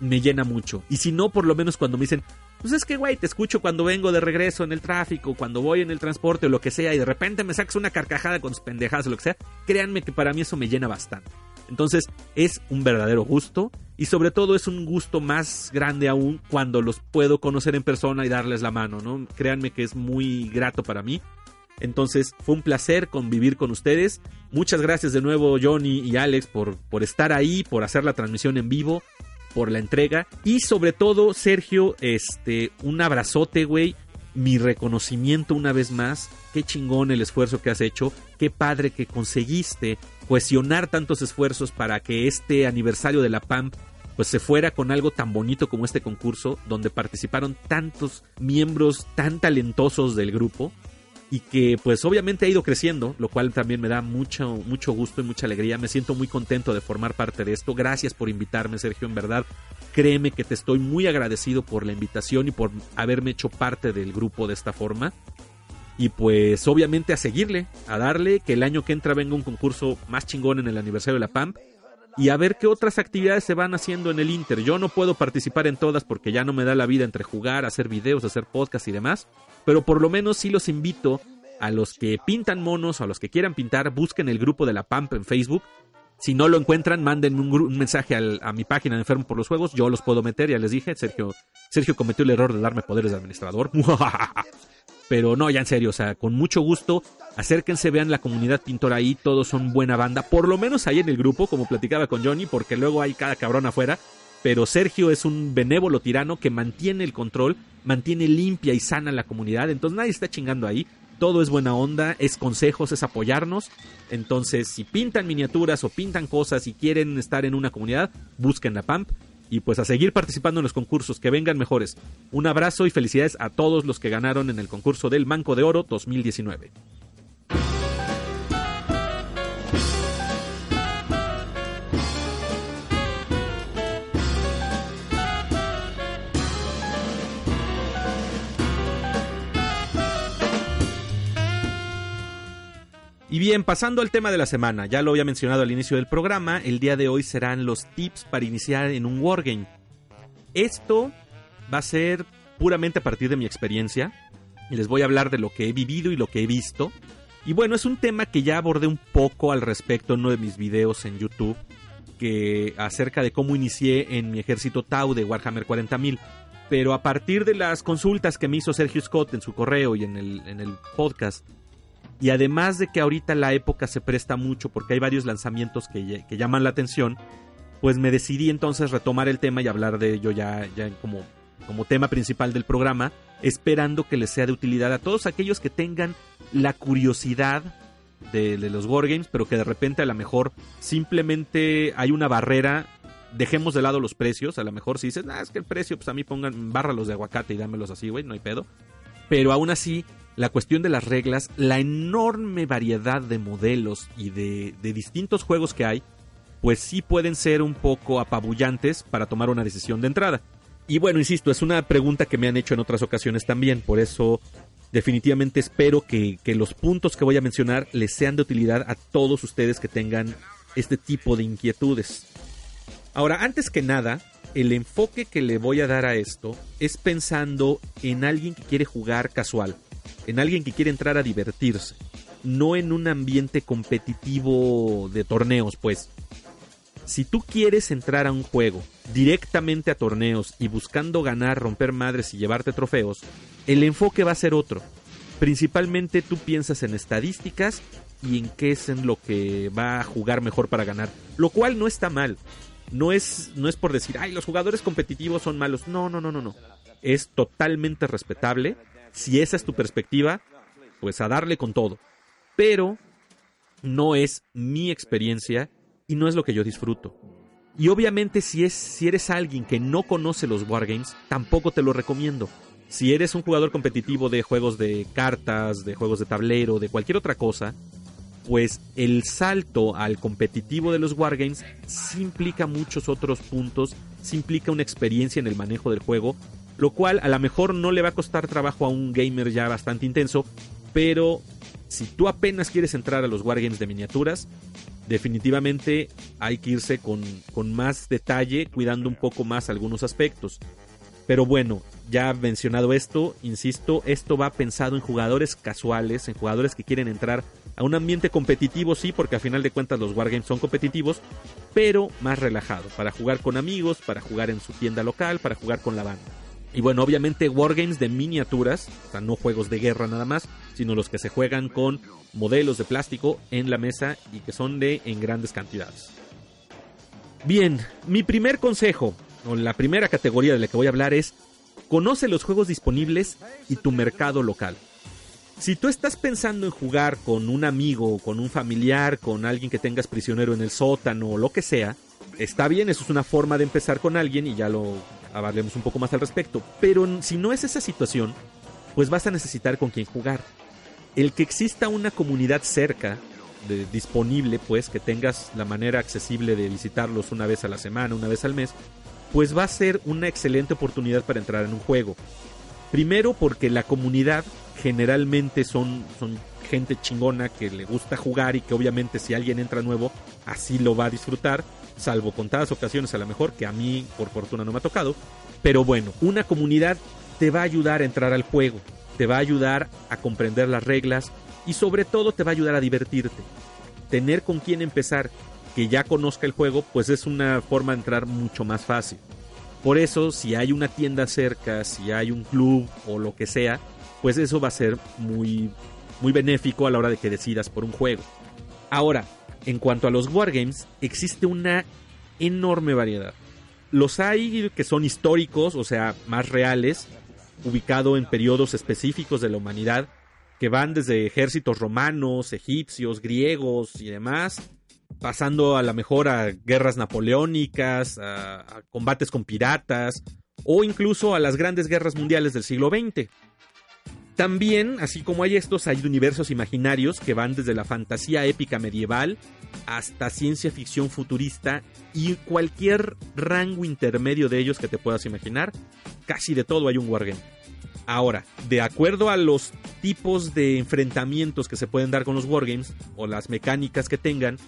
me llena mucho. Y si no, por lo menos cuando me dicen, pues es que, güey, te escucho cuando vengo de regreso en el tráfico, cuando voy en el transporte o lo que sea, y de repente me sacas una carcajada con tus pendejadas o lo que sea, créanme que para mí eso me llena bastante. Entonces es un verdadero gusto y sobre todo es un gusto más grande aún cuando los puedo conocer en persona y darles la mano, ¿no? Créanme que es muy grato para mí. Entonces fue un placer convivir con ustedes. Muchas gracias de nuevo Johnny y Alex por, por estar ahí, por hacer la transmisión en vivo, por la entrega y sobre todo Sergio, este, un abrazote, güey. Mi reconocimiento una vez más. Qué chingón el esfuerzo que has hecho. Qué padre que conseguiste cuestionar tantos esfuerzos para que este aniversario de la PAMP pues se fuera con algo tan bonito como este concurso donde participaron tantos miembros tan talentosos del grupo y que pues obviamente ha ido creciendo, lo cual también me da mucho, mucho gusto y mucha alegría. Me siento muy contento de formar parte de esto. Gracias por invitarme, Sergio, en verdad. Créeme que te estoy muy agradecido por la invitación y por haberme hecho parte del grupo de esta forma. Y pues obviamente a seguirle, a darle, que el año que entra venga un concurso más chingón en el aniversario de la PAMP y a ver qué otras actividades se van haciendo en el Inter. Yo no puedo participar en todas porque ya no me da la vida entre jugar, hacer videos, hacer podcast y demás, pero por lo menos sí los invito a los que pintan monos o a los que quieran pintar, busquen el grupo de la PAMP en Facebook. Si no lo encuentran, manden un, mensaje a mi página de Enfermo por los Juegos. Yo los puedo meter, ya les dije. Sergio, Sergio cometió el error de darme poderes de administrador. <laughs> Pero no, ya en serio, o sea, con mucho gusto, acérquense, vean la comunidad pintora ahí, todos son buena banda, por lo menos ahí en el grupo, como platicaba con Johnny, porque luego hay cada cabrón afuera. Pero Sergio es un benévolo tirano que mantiene el control, mantiene limpia y sana la comunidad, entonces nadie está chingando ahí. Todo es buena onda, es consejos, es apoyarnos. Entonces, si pintan miniaturas o pintan cosas y quieren estar en una comunidad, busquen la PAMP y pues a seguir participando en los concursos, que vengan mejores. Un abrazo y felicidades a todos los que ganaron en el concurso del Manco de Oro 2019. Y bien, pasando al tema de la semana, ya lo había mencionado al inicio del programa, el día de hoy serán los tips para iniciar en un wargame. Esto va a ser puramente a partir de mi experiencia y les voy a hablar de lo que he vivido y lo que he visto. Y bueno, es un tema que ya abordé un poco al respecto en uno de mis videos en YouTube, que acerca de cómo inicié en mi ejército Tau de Warhammer 40.000. Pero a partir de las consultas que me hizo Sergio Scott en su correo y en el, en el podcast, y además de que ahorita la época se presta mucho porque hay varios lanzamientos que, llaman la atención, pues me decidí entonces retomar el tema y hablar de ello ya, ya como, como tema principal del programa, esperando que les sea de utilidad a todos aquellos que tengan la curiosidad de, los wargames, pero que de repente a lo mejor simplemente hay una barrera. Dejemos de lado los precios. A lo mejor si dices, ah, es que el precio, pues a mí pongan, bárralos de aguacate y dámelos así, güey, no hay pedo. Pero aún así, la cuestión de las reglas, la enorme variedad de modelos y de, distintos juegos que hay, pues sí pueden ser un poco apabullantes para tomar una decisión de entrada. Y bueno, insisto, es una pregunta que me han hecho en otras ocasiones también, por eso definitivamente espero que, que los puntos que voy a mencionar les sean de utilidad a todos ustedes que tengan este tipo de inquietudes. Ahora, antes que nada, el enfoque que le voy a dar a esto es pensando en alguien que quiere jugar casual en alguien que quiere entrar a divertirse, no en un ambiente competitivo de torneos, pues. Si tú quieres entrar a un juego directamente a torneos y buscando ganar, romper madres y llevarte trofeos, el enfoque va a ser otro. Principalmente tú piensas en estadísticas y en qué es en lo que va a jugar mejor para ganar, lo cual no está mal. No es, no es por decir, ay, los jugadores competitivos son malos. No, no, no, no, no. Es totalmente respetable si esa es tu perspectiva, pues a darle con todo. Pero no es mi experiencia y no es lo que yo disfruto. Y obviamente si, es, si eres alguien que no conoce los wargames, tampoco te lo recomiendo. Si eres un jugador competitivo de juegos de cartas, de juegos de tablero, de cualquier otra cosa, pues el salto al competitivo de los wargames sí implica muchos otros puntos, sí implica una experiencia en el manejo del juego lo cual a lo mejor no le va a costar trabajo a un gamer ya bastante intenso, pero si tú apenas quieres entrar a los wargames de miniaturas, definitivamente hay que irse con, con más detalle, cuidando un poco más algunos aspectos. Pero bueno, ya mencionado esto, insisto, esto va pensado en jugadores casuales, en jugadores que quieren entrar a un ambiente competitivo, sí, porque a final de cuentas los wargames son competitivos, pero más relajado, para jugar con amigos, para jugar en su tienda local, para jugar con la banda. Y bueno, obviamente wargames de miniaturas, o sea, no juegos de guerra nada más, sino los que se juegan con modelos de plástico en la mesa y que son de en grandes cantidades. Bien, mi primer consejo, o la primera categoría de la que voy a hablar es, conoce los juegos disponibles y tu mercado local. Si tú estás pensando en jugar con un amigo, con un familiar, con alguien que tengas prisionero en el sótano o lo que sea, está bien, eso es una forma de empezar con alguien y ya lo hablaremos un poco más al respecto. Pero si no es esa situación, pues vas a necesitar con quién jugar. El que exista una comunidad cerca, de, disponible, pues que tengas la manera accesible de visitarlos una vez a la semana, una vez al mes, pues va a ser una excelente oportunidad para entrar en un juego. Primero porque la comunidad generalmente son, son gente chingona que le gusta jugar y que obviamente si alguien entra nuevo así lo va a disfrutar, salvo contadas ocasiones a lo mejor que a mí por fortuna no me ha tocado. Pero bueno, una comunidad te va a ayudar a entrar al juego, te va a ayudar a comprender las reglas y sobre todo te va a ayudar a divertirte. Tener con quien empezar que ya conozca el juego pues es una forma de entrar mucho más fácil. Por eso, si hay una tienda cerca, si hay un club o lo que sea, pues eso va a ser muy, muy benéfico a la hora de que decidas por un juego. Ahora, en cuanto a los wargames, existe una enorme variedad. Los hay que son históricos, o sea, más reales, ubicado en periodos específicos de la humanidad, que van desde ejércitos romanos, egipcios, griegos y demás, pasando a la mejor a guerras napoleónicas, a, combates con piratas o incluso a las grandes guerras mundiales del siglo XX. También, así como hay estos, hay universos imaginarios que van desde la fantasía épica medieval hasta ciencia ficción futurista y cualquier rango intermedio de ellos que te puedas imaginar. Casi de todo hay un wargame. Ahora, de acuerdo a los tipos de enfrentamientos que se pueden dar con los wargames o las mecánicas que tengan,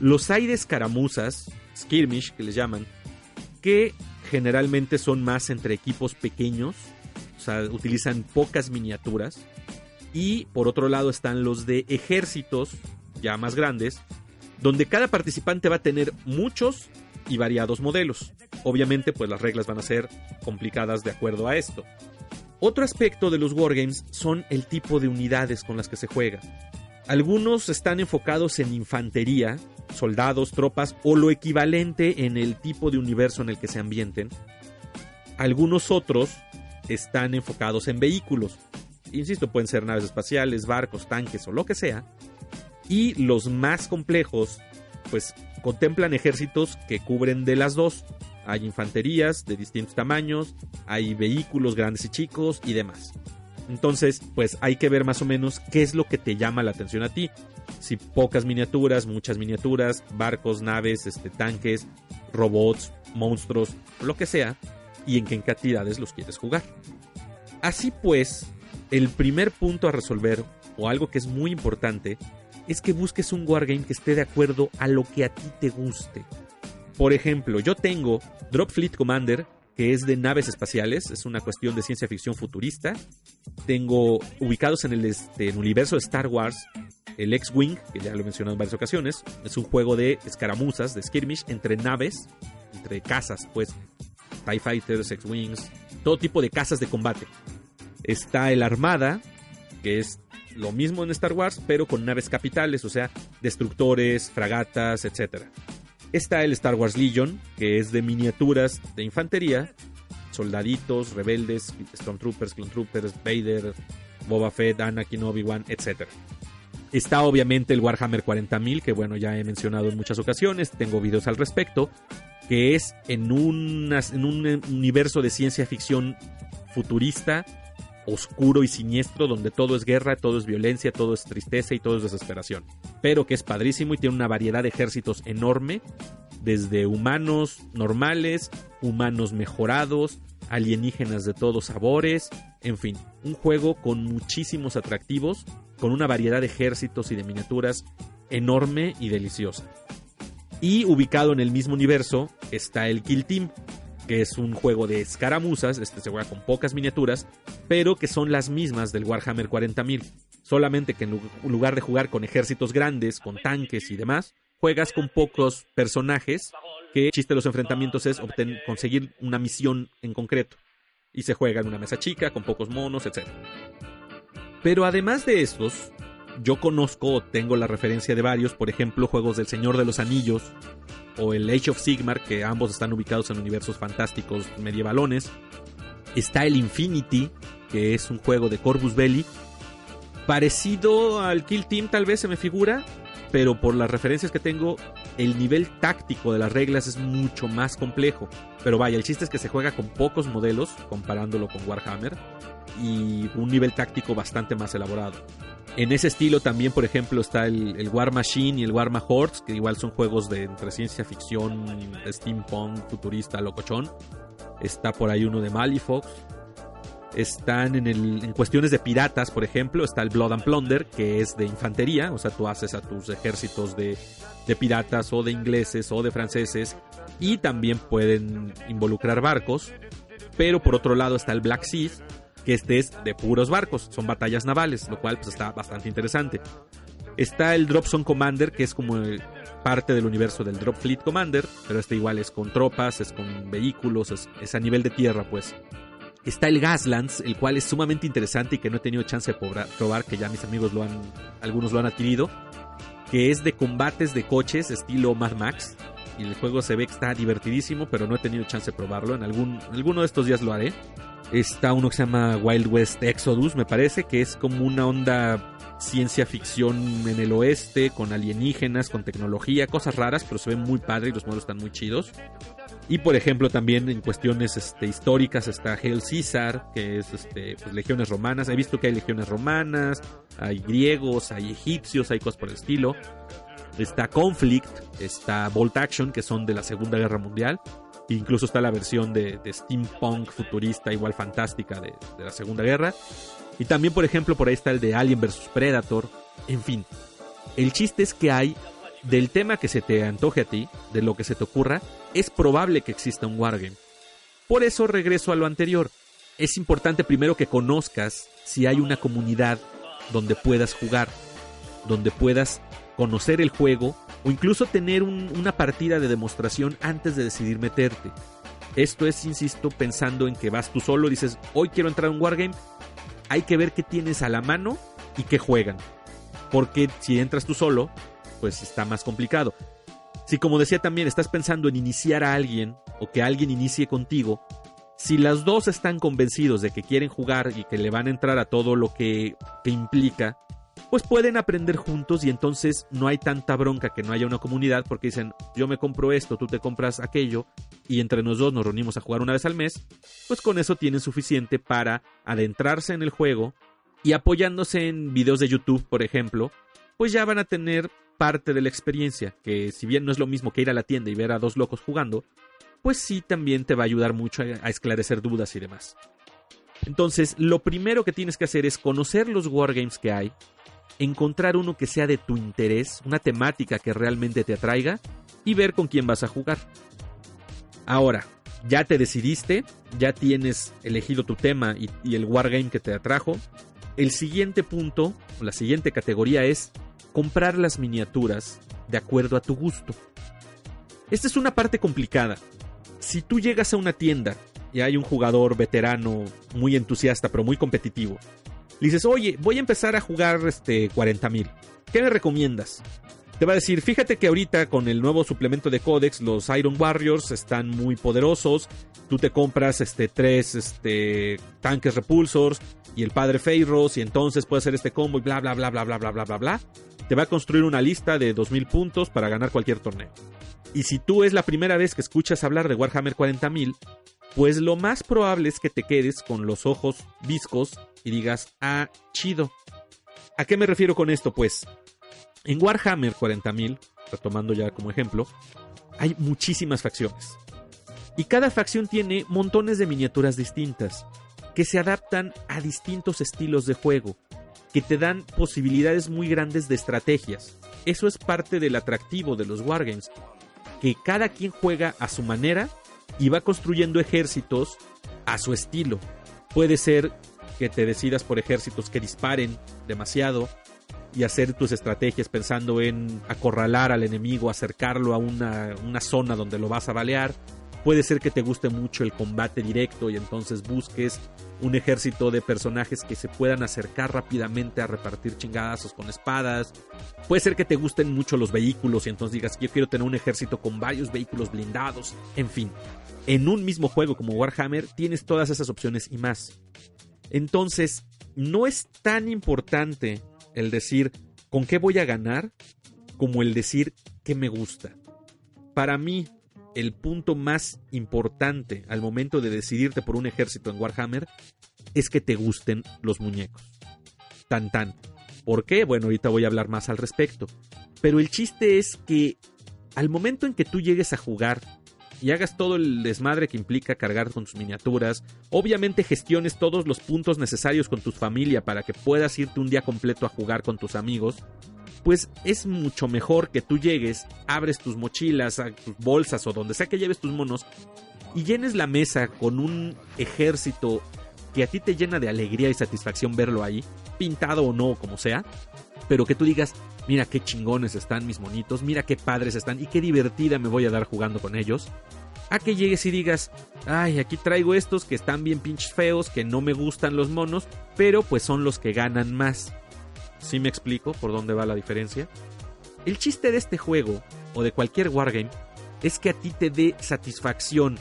los hay de escaramuzas, skirmish que les llaman, que generalmente son más entre equipos pequeños, o sea, utilizan pocas miniaturas. Y por otro lado están los de ejércitos, ya más grandes, donde cada participante va a tener muchos y variados modelos. Obviamente, pues las reglas van a ser complicadas de acuerdo a esto. Otro aspecto de los wargames son el tipo de unidades con las que se juega. Algunos están enfocados en infantería, soldados, tropas o lo equivalente en el tipo de universo en el que se ambienten. Algunos otros están enfocados en vehículos. Insisto, pueden ser naves espaciales, barcos, tanques o lo que sea. Y los más complejos, pues contemplan ejércitos que cubren de las dos. Hay infanterías de distintos tamaños, hay vehículos grandes y chicos y demás. Entonces, pues hay que ver más o menos qué es lo que te llama la atención a ti. Si pocas miniaturas, muchas miniaturas, barcos, naves, este, tanques, robots, monstruos, lo que sea, y en qué cantidades los quieres jugar. Así pues, el primer punto a resolver, o algo que es muy importante, es que busques un wargame que esté de acuerdo a lo que a ti te guste. Por ejemplo, yo tengo Drop Fleet Commander, que es de naves espaciales, es una cuestión de ciencia ficción futurista. Tengo ubicados en el, este, universo de Star Wars el X-Wing, que ya lo he mencionado en varias ocasiones, es un juego de escaramuzas, de skirmish, entre naves, entre casas, pues, TIE Fighters, X-Wings, todo tipo de casas de combate. Está el Armada, que es lo mismo en Star Wars, pero con naves capitales, o sea, destructores, fragatas, etc. Está el Star Wars Legion, que es de miniaturas de infantería, soldaditos, rebeldes, Stormtroopers, Clone Troopers, Vader, Boba Fett, Anakin, Obi-Wan, etc. Está obviamente el Warhammer 40.000, que bueno, ya he mencionado en muchas ocasiones, tengo videos al respecto, que es en, en un universo de ciencia ficción futurista, oscuro y siniestro, donde todo es guerra, todo es violencia, todo es tristeza y todo es desesperación. Pero que es padrísimo y tiene una variedad de ejércitos enorme, desde humanos normales, humanos mejorados, alienígenas de todos sabores, en fin, un juego con muchísimos atractivos, con una variedad de ejércitos y de miniaturas enorme y deliciosa. Y ubicado en el mismo universo está el Kill Team, que es un juego de escaramuzas, este se juega con pocas miniaturas, pero que son las mismas del Warhammer 40.000. solamente que en lugar de jugar con ejércitos grandes, con tanques y demás, juegas con pocos personajes, que el chiste de los enfrentamientos es conseguir una misión en concreto. Y se juega en una mesa chica, con pocos monos, etc. Pero además de estos, yo conozco o tengo la referencia de varios, por ejemplo, juegos del Señor de los Anillos o el Age of Sigmar, que ambos están ubicados en universos fantásticos medievalones. Está el Infinity, que es un juego de Corvus Belli, parecido al Kill Team tal vez se me figura, pero por las referencias que tengo, el nivel táctico de las reglas es mucho más complejo. Pero vaya, el chiste es que se juega con pocos modelos, comparándolo con Warhammer, y un nivel táctico bastante más elaborado. En ese estilo también, por ejemplo, está el, War Machine y el War Hordes, que igual son juegos de entre ciencia ficción, steampunk, futurista, locochón. Está por ahí uno de Malifox. Están en, cuestiones de piratas, por ejemplo, está el Blood and Plunder, que es de infantería, o sea, tú haces a tus ejércitos de, piratas o de ingleses o de franceses, y también pueden involucrar barcos. Pero por otro lado está el Black Sea, que este es de puros barcos, son batallas navales, lo cual pues, está bastante interesante. Está el Drop Commander, que es como parte del universo del Drop Fleet Commander, pero este igual es con tropas, es con vehículos, es, a nivel de tierra, pues. Está el Gaslands, el cual es sumamente interesante y que no he tenido chance de probar, que ya mis amigos lo han, algunos lo han adquirido, que es de combates de coches estilo Mad Max. Y el juego se ve que está divertidísimo, pero no he tenido chance de probarlo. En algún, alguno de estos días lo haré. Está uno que se llama Wild West Exodus, me parece, que es como una onda ciencia ficción en el oeste, con alienígenas, con tecnología, cosas raras, pero se ve muy padre y los modelos están muy chidos. Y por ejemplo, también en cuestiones este, históricas está Hail Caesar, que es este, pues, legiones romanas. He visto que hay legiones romanas, hay griegos, hay egipcios, hay cosas por el estilo. Está Conflict, está Bolt Action, que son de la Segunda Guerra Mundial. Incluso está la versión de, steampunk futurista, igual fantástica, de, de, la Segunda Guerra. Y también, por ejemplo, por ahí está el de Alien vs Predator. En fin, el chiste es que hay, del tema que se te antoje a ti, de lo que se te ocurra, es probable que exista un wargame. Por eso regreso a lo anterior. Es importante primero que conozcas si hay una comunidad donde puedas jugar, donde puedas conocer el juego o incluso tener una partida de demostración antes de decidir meterte. Esto es, insisto, pensando en que vas tú solo y dices, hoy quiero entrar a un wargame, hay que ver qué tienes a la mano y qué juegan. Porque si entras tú solo, pues está más complicado. Si como decía también estás pensando en iniciar a alguien o que alguien inicie contigo, si las dos están convencidos de que quieren jugar y que le van a entrar a todo lo que, que implica, pues pueden aprender juntos y entonces no hay tanta bronca que no haya una comunidad porque dicen, yo me compro esto, tú te compras aquello y entre nosotros dos nos reunimos a jugar una vez al mes, pues con eso tienen suficiente para adentrarse en el juego y apoyándose en videos de YouTube, por ejemplo, pues ya van a tener parte de la experiencia, que si bien no es lo mismo que ir a la tienda y ver a dos locos jugando, pues sí también te va a ayudar mucho a esclarecer dudas y demás. Entonces, lo primero que tienes que hacer es conocer los wargames que hay, encontrar uno que sea de tu interés, una temática que realmente te atraiga y ver con quién vas a jugar. Ahora, ya te decidiste, ya tienes elegido tu tema y, el wargame que te atrajo. El siguiente punto, la siguiente categoría es comprar las miniaturas de acuerdo a tu gusto. Esta es una parte complicada. Si tú llegas a una tienda y hay un jugador veterano muy entusiasta pero muy competitivo le dices, oye, voy a empezar a jugar este 40.000. ¿Qué me recomiendas? Te va a decir, fíjate que ahorita con el nuevo suplemento de Codex, los Iron Warriors están muy poderosos. Tú te compras este tres este, tanques repulsors y el padre Feyros y entonces puedes hacer este combo y bla bla bla bla bla bla bla bla bla. Te va a construir una lista de 2000 puntos para ganar cualquier torneo. Y si tú es la primera vez que escuchas hablar de Warhammer 40.000, pues lo más probable es que te quedes con los ojos viscos y digas, ah, chido. ¿A qué me refiero con esto? Pues en Warhammer 40.000, retomando ya como ejemplo, hay muchísimas facciones. Y cada facción tiene montones de miniaturas distintas, que se adaptan a distintos estilos de juego, que te dan posibilidades muy grandes de estrategias. Eso es parte del atractivo de los Wargames, que cada quien juega a su manera y va construyendo ejércitos a su estilo. Puede ser que te decidas por ejércitos que disparen demasiado y hacer tus estrategias pensando en acorralar al enemigo, acercarlo a una, una zona donde lo vas a balear. Puede ser que te guste mucho el combate directo y entonces busques un ejército de personajes que se puedan acercar rápidamente a repartir chingadazos con espadas. Puede ser que te gusten mucho los vehículos y entonces digas, yo quiero tener un ejército con varios vehículos blindados. En fin, en un mismo juego como Warhammer tienes todas esas opciones y más. Entonces, no es tan importante el decir con qué voy a ganar como el decir qué me gusta. Para mí, el punto más importante al momento de decidirte por un ejército en Warhammer es que te gusten los muñecos. Tan tan. ¿Por qué? Bueno, ahorita voy a hablar más al respecto. Pero el chiste es que al momento en que tú llegues a jugar y hagas todo el desmadre que implica cargar con tus miniaturas, obviamente gestiones todos los puntos necesarios con tu familia para que puedas irte un día completo a jugar con tus amigos, pues es mucho mejor que tú llegues, abres tus mochilas, tus bolsas o donde sea que lleves tus monos y llenes la mesa con un ejército que a ti te llena de alegría y satisfacción verlo ahí, pintado o no, como sea, pero que tú digas, mira qué chingones están mis monitos, mira qué padres están y qué divertida me voy a dar jugando con ellos. A que llegues y digas, ay, aquí traigo estos que están bien pinches feos, que no me gustan los monos, pero pues son los que ganan más. ¿Sí me explico por dónde va la diferencia? El chiste de este juego, o de cualquier wargame, es que a ti te dé satisfacción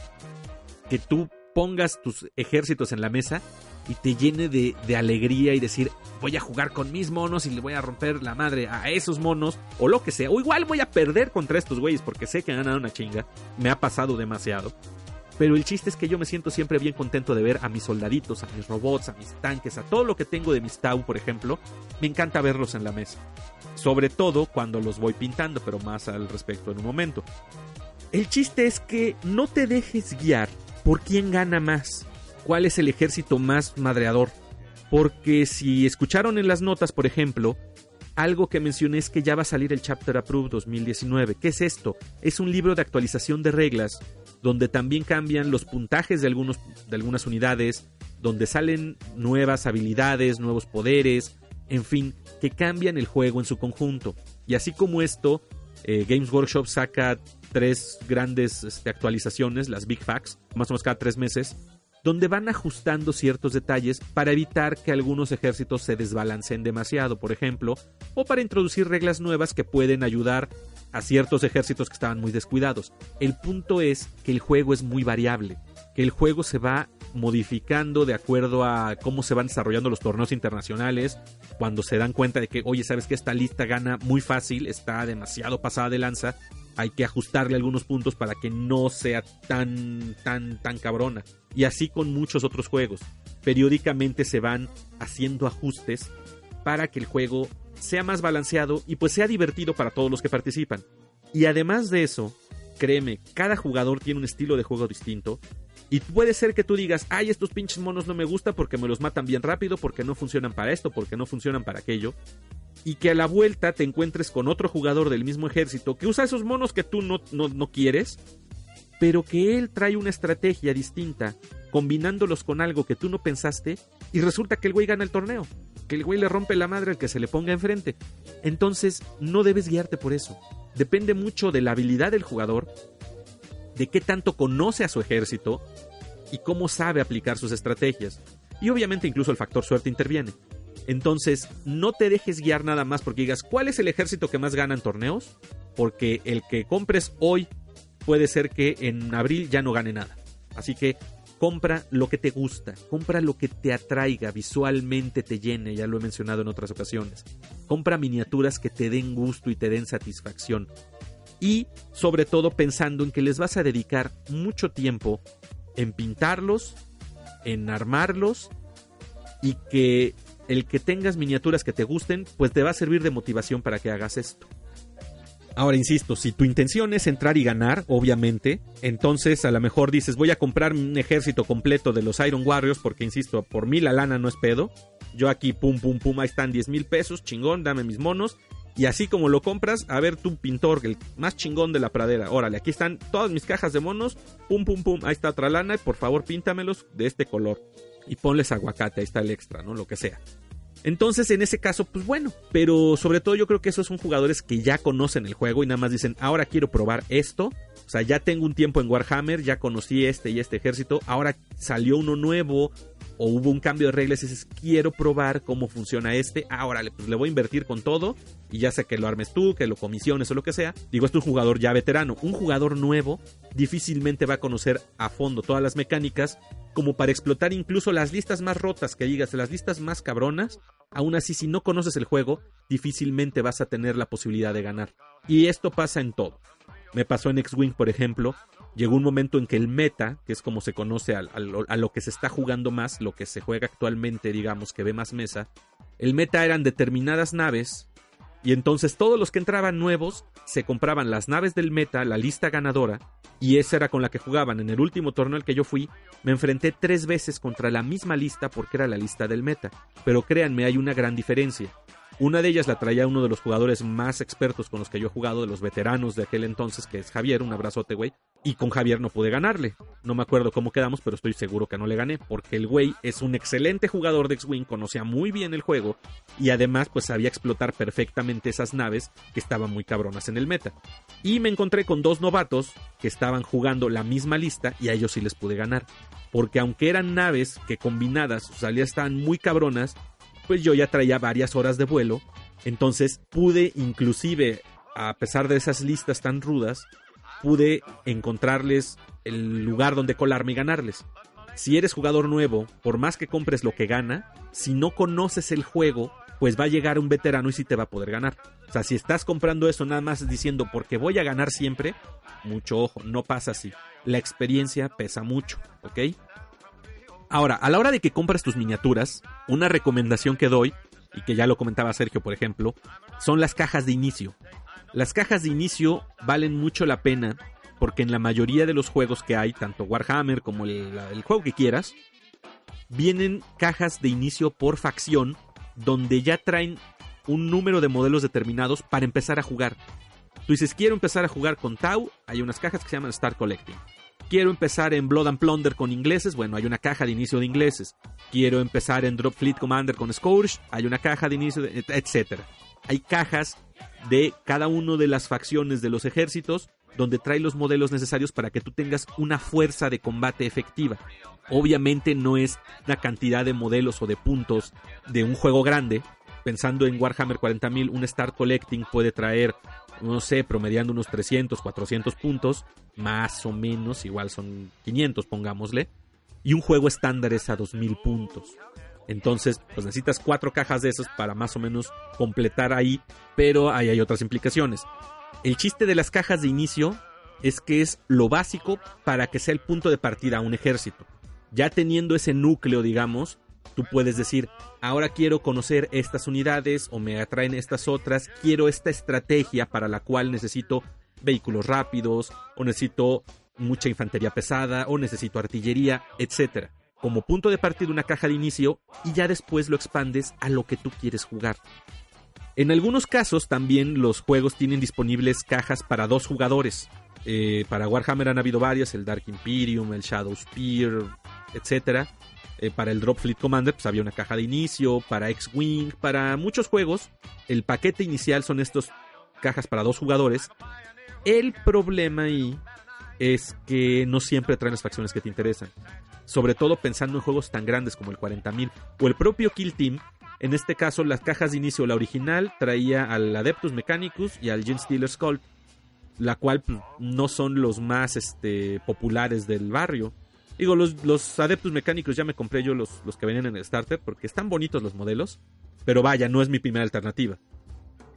que tú pongas tus ejércitos en la mesa y te llene de, alegría y decir, voy a jugar con mis monos y le voy a romper la madre a esos monos o lo que sea. O igual voy a perder contra estos güeyes porque sé que han ganado una chinga. Me ha pasado demasiado. Pero el chiste es que yo me siento siempre bien contento de ver a mis soldaditos, a mis robots, a mis tanques, a todo lo que tengo de mis Tau, por ejemplo. Me encanta verlos en la mesa. Sobre todo cuando los voy pintando, pero más al respecto en un momento. El chiste es que no te dejes guiar por quién gana más, cuál es el ejército más madreador. Porque si escucharon en las notas, por ejemplo, algo que mencioné es que ya va a salir el Chapter Approved 2019. ¿Qué es esto? Es un libro de actualización de reglas donde también cambian los puntajes de, algunos, de algunas unidades, donde salen nuevas habilidades, nuevos poderes, en fin, que cambian el juego en su conjunto. Y así como esto, eh, Games Workshop saca tres grandes este, actualizaciones, las Big Facts, más o menos cada tres meses, donde van ajustando ciertos detalles para evitar que algunos ejércitos se desbalanceen demasiado, por ejemplo, o para introducir reglas nuevas que pueden ayudar a ciertos ejércitos que estaban muy descuidados. El punto es que el juego es muy variable, que el juego se va modificando de acuerdo a cómo se van desarrollando los torneos internacionales, cuando se dan cuenta de que, oye, sabes que esta lista gana muy fácil, está demasiado pasada de lanza, hay que ajustarle algunos puntos para que no sea tan, tan, tan cabrona. Y así con muchos otros juegos. Periódicamente se van haciendo ajustes para que el juego sea más balanceado y pues sea divertido para todos los que participan. Y además de eso, créeme, cada jugador tiene un estilo de juego distinto. Y puede ser que tú digas, ay, estos pinches monos no me gustan porque me los matan bien rápido, porque no funcionan para esto, porque no funcionan para aquello. Y que a la vuelta te encuentres con otro jugador del mismo ejército que usa esos monos que tú no, no, no quieres, pero que él trae una estrategia distinta, combinándolos con algo que tú no pensaste, y resulta que el güey gana el torneo que el güey le rompe la madre al que se le ponga enfrente. Entonces, no debes guiarte por eso. Depende mucho de la habilidad del jugador, de qué tanto conoce a su ejército y cómo sabe aplicar sus estrategias. Y obviamente incluso el factor suerte interviene. Entonces, no te dejes guiar nada más porque digas, ¿cuál es el ejército que más gana en torneos? Porque el que compres hoy puede ser que en abril ya no gane nada. Así que compra lo que te gusta, compra lo que te atraiga, visualmente te llene, ya lo he mencionado en otras ocasiones. Compra miniaturas que te den gusto y te den satisfacción. Y sobre todo pensando en que les vas a dedicar mucho tiempo en pintarlos, en armarlos y que el que tengas miniaturas que te gusten, pues te va a servir de motivación para que hagas esto. Ahora, insisto, si tu intención es entrar y ganar, obviamente, entonces a lo mejor dices, voy a comprar un ejército completo de los Iron Warriors, porque, insisto, por mí la lana no es pedo. Yo aquí, pum, pum, pum, ahí están 10 mil pesos, chingón, dame mis monos. Y así como lo compras, a ver tu pintor, el más chingón de la pradera. Órale, aquí están todas mis cajas de monos, pum, pum, pum, ahí está otra lana, y por favor píntamelos de este color. Y ponles aguacate, ahí está el extra, ¿no? Lo que sea. Entonces, en ese caso, pues bueno, pero sobre todo yo creo que esos son jugadores que ya conocen el juego y nada más dicen, ahora quiero probar esto. O sea, ya tengo un tiempo en Warhammer, ya conocí este y este ejército, ahora salió uno nuevo o hubo un cambio de reglas y dices, quiero probar cómo funciona este, ahora pues le voy a invertir con todo y ya sé que lo armes tú, que lo comisiones o lo que sea. Digo, es un jugador ya veterano. Un jugador nuevo difícilmente va a conocer a fondo todas las mecánicas como para explotar incluso las listas más rotas que digas, las listas más cabronas. Aún así, si no conoces el juego, difícilmente vas a tener la posibilidad de ganar. Y esto pasa en todo. Me pasó en X-Wing, por ejemplo, llegó un momento en que el meta, que es como se conoce a, lo que se está jugando más, lo que se juega actualmente, digamos, que ve más mesa, el meta eran determinadas naves y entonces todos los que entraban nuevos se compraban las naves del meta, la lista ganadora, y esa era con la que jugaban. En el último torneo al que yo fui, me enfrenté tres veces contra la misma lista porque era la lista del meta. Pero créanme, hay una gran diferencia. Una de ellas la traía uno de los jugadores más expertos con los que yo he jugado, de los veteranos de aquel entonces, que es Javier, un abrazote, güey. Y con Javier no pude ganarle. No me acuerdo cómo quedamos, pero estoy seguro que no le gané, porque el güey es un excelente jugador de X-Wing, conocía muy bien el juego y además pues sabía explotar perfectamente esas naves que estaban muy cabronas en el meta. Y me encontré con dos novatos que estaban jugando la misma lista y a ellos sí les pude ganar. Porque aunque eran naves que combinadas, o sea, estaban muy cabronas, pues yo ya traía varias horas de vuelo, entonces pude inclusive, a pesar de esas listas tan rudas, pude encontrarles el lugar donde colarme y ganarles. Si eres jugador nuevo, por más que compres lo que gana, si no conoces el juego, pues va a llegar un veterano y sí te va a poder ganar. O sea, si estás comprando eso nada más diciendo porque voy a ganar siempre, mucho ojo, no pasa así. La experiencia pesa mucho, ¿ok? Ahora, a la hora de que compras tus miniaturas, una recomendación que doy, y que ya lo comentaba Sergio, por ejemplo, son las cajas de inicio. Las cajas de inicio valen mucho la pena porque en la mayoría de los juegos que hay, tanto Warhammer como el, juego que quieras, vienen cajas de inicio por facción donde ya traen un número de modelos determinados para empezar a jugar. Tú dices, quiero empezar a jugar con Tau, hay unas cajas que se llaman Start Collecting. Quiero empezar en Blood and Plunder con ingleses, bueno, hay una caja de inicio de ingleses. Quiero empezar en Drop Fleet Commander con Scourge, hay una caja de inicio, de, etc. Hay cajas de cada una de las facciones de los ejércitos donde trae los modelos necesarios para que tú tengas una fuerza de combate efectiva. Obviamente no es la cantidad de modelos o de puntos de un juego grande. Pensando en Warhammer 40.000, un Start Collecting puede traer no sé, promediando unos 300, 400 puntos, más o menos, igual son 500, pongámosle, y un juego estándar es a 2000 puntos. Entonces, pues necesitas cuatro cajas de esos para más o menos completar ahí, pero ahí hay otras implicaciones. El chiste de las cajas de inicio es que es lo básico para que sea el punto de partida a un ejército. Ya teniendo ese núcleo, digamos, Tú puedes decir, ahora quiero conocer estas unidades o me atraen estas otras, quiero esta estrategia para la cual necesito vehículos rápidos o necesito mucha infantería pesada o necesito artillería, etc. Como punto de partida una caja de inicio y ya después lo expandes a lo que tú quieres jugar. En algunos casos también los juegos tienen disponibles cajas para dos jugadores. Eh, para Warhammer han habido varias, el Dark Imperium, el Shadow Spear, etc. Eh, para el Drop Fleet Commander pues había una caja de inicio, para X-Wing, para muchos juegos el paquete inicial son estas cajas para dos jugadores. El problema ahí es que no siempre traen las facciones que te interesan. Sobre todo pensando en juegos tan grandes como el 40.000 o el propio Kill Team. En este caso, las cajas de inicio, la original, traía al Adeptus Mechanicus y al Gen Stealer's Cult, la cual pues, no son los más este, populares del barrio. Digo, los, adeptos mecánicos ya me compré yo los, los que venían en el starter porque están bonitos los modelos, pero vaya, no es mi primera alternativa.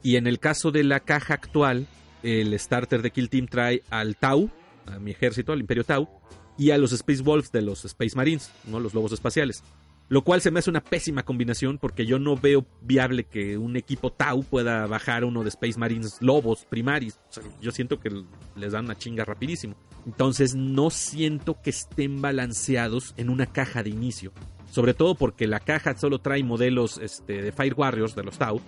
Y en el caso de la caja actual, el starter de Kill Team trae al Tau, a mi ejército, al Imperio Tau, y a los Space Wolves de los Space Marines, ¿no? los lobos espaciales. Lo cual se me hace una pésima combinación porque yo no veo viable que un equipo Tau pueda bajar uno de Space Marines lobos primaris. yo siento que les dan una chinga rapidísimo. Entonces no siento que estén balanceados en una caja de inicio. Sobre todo porque la caja solo trae modelos este, de Fire Warriors de los Tau.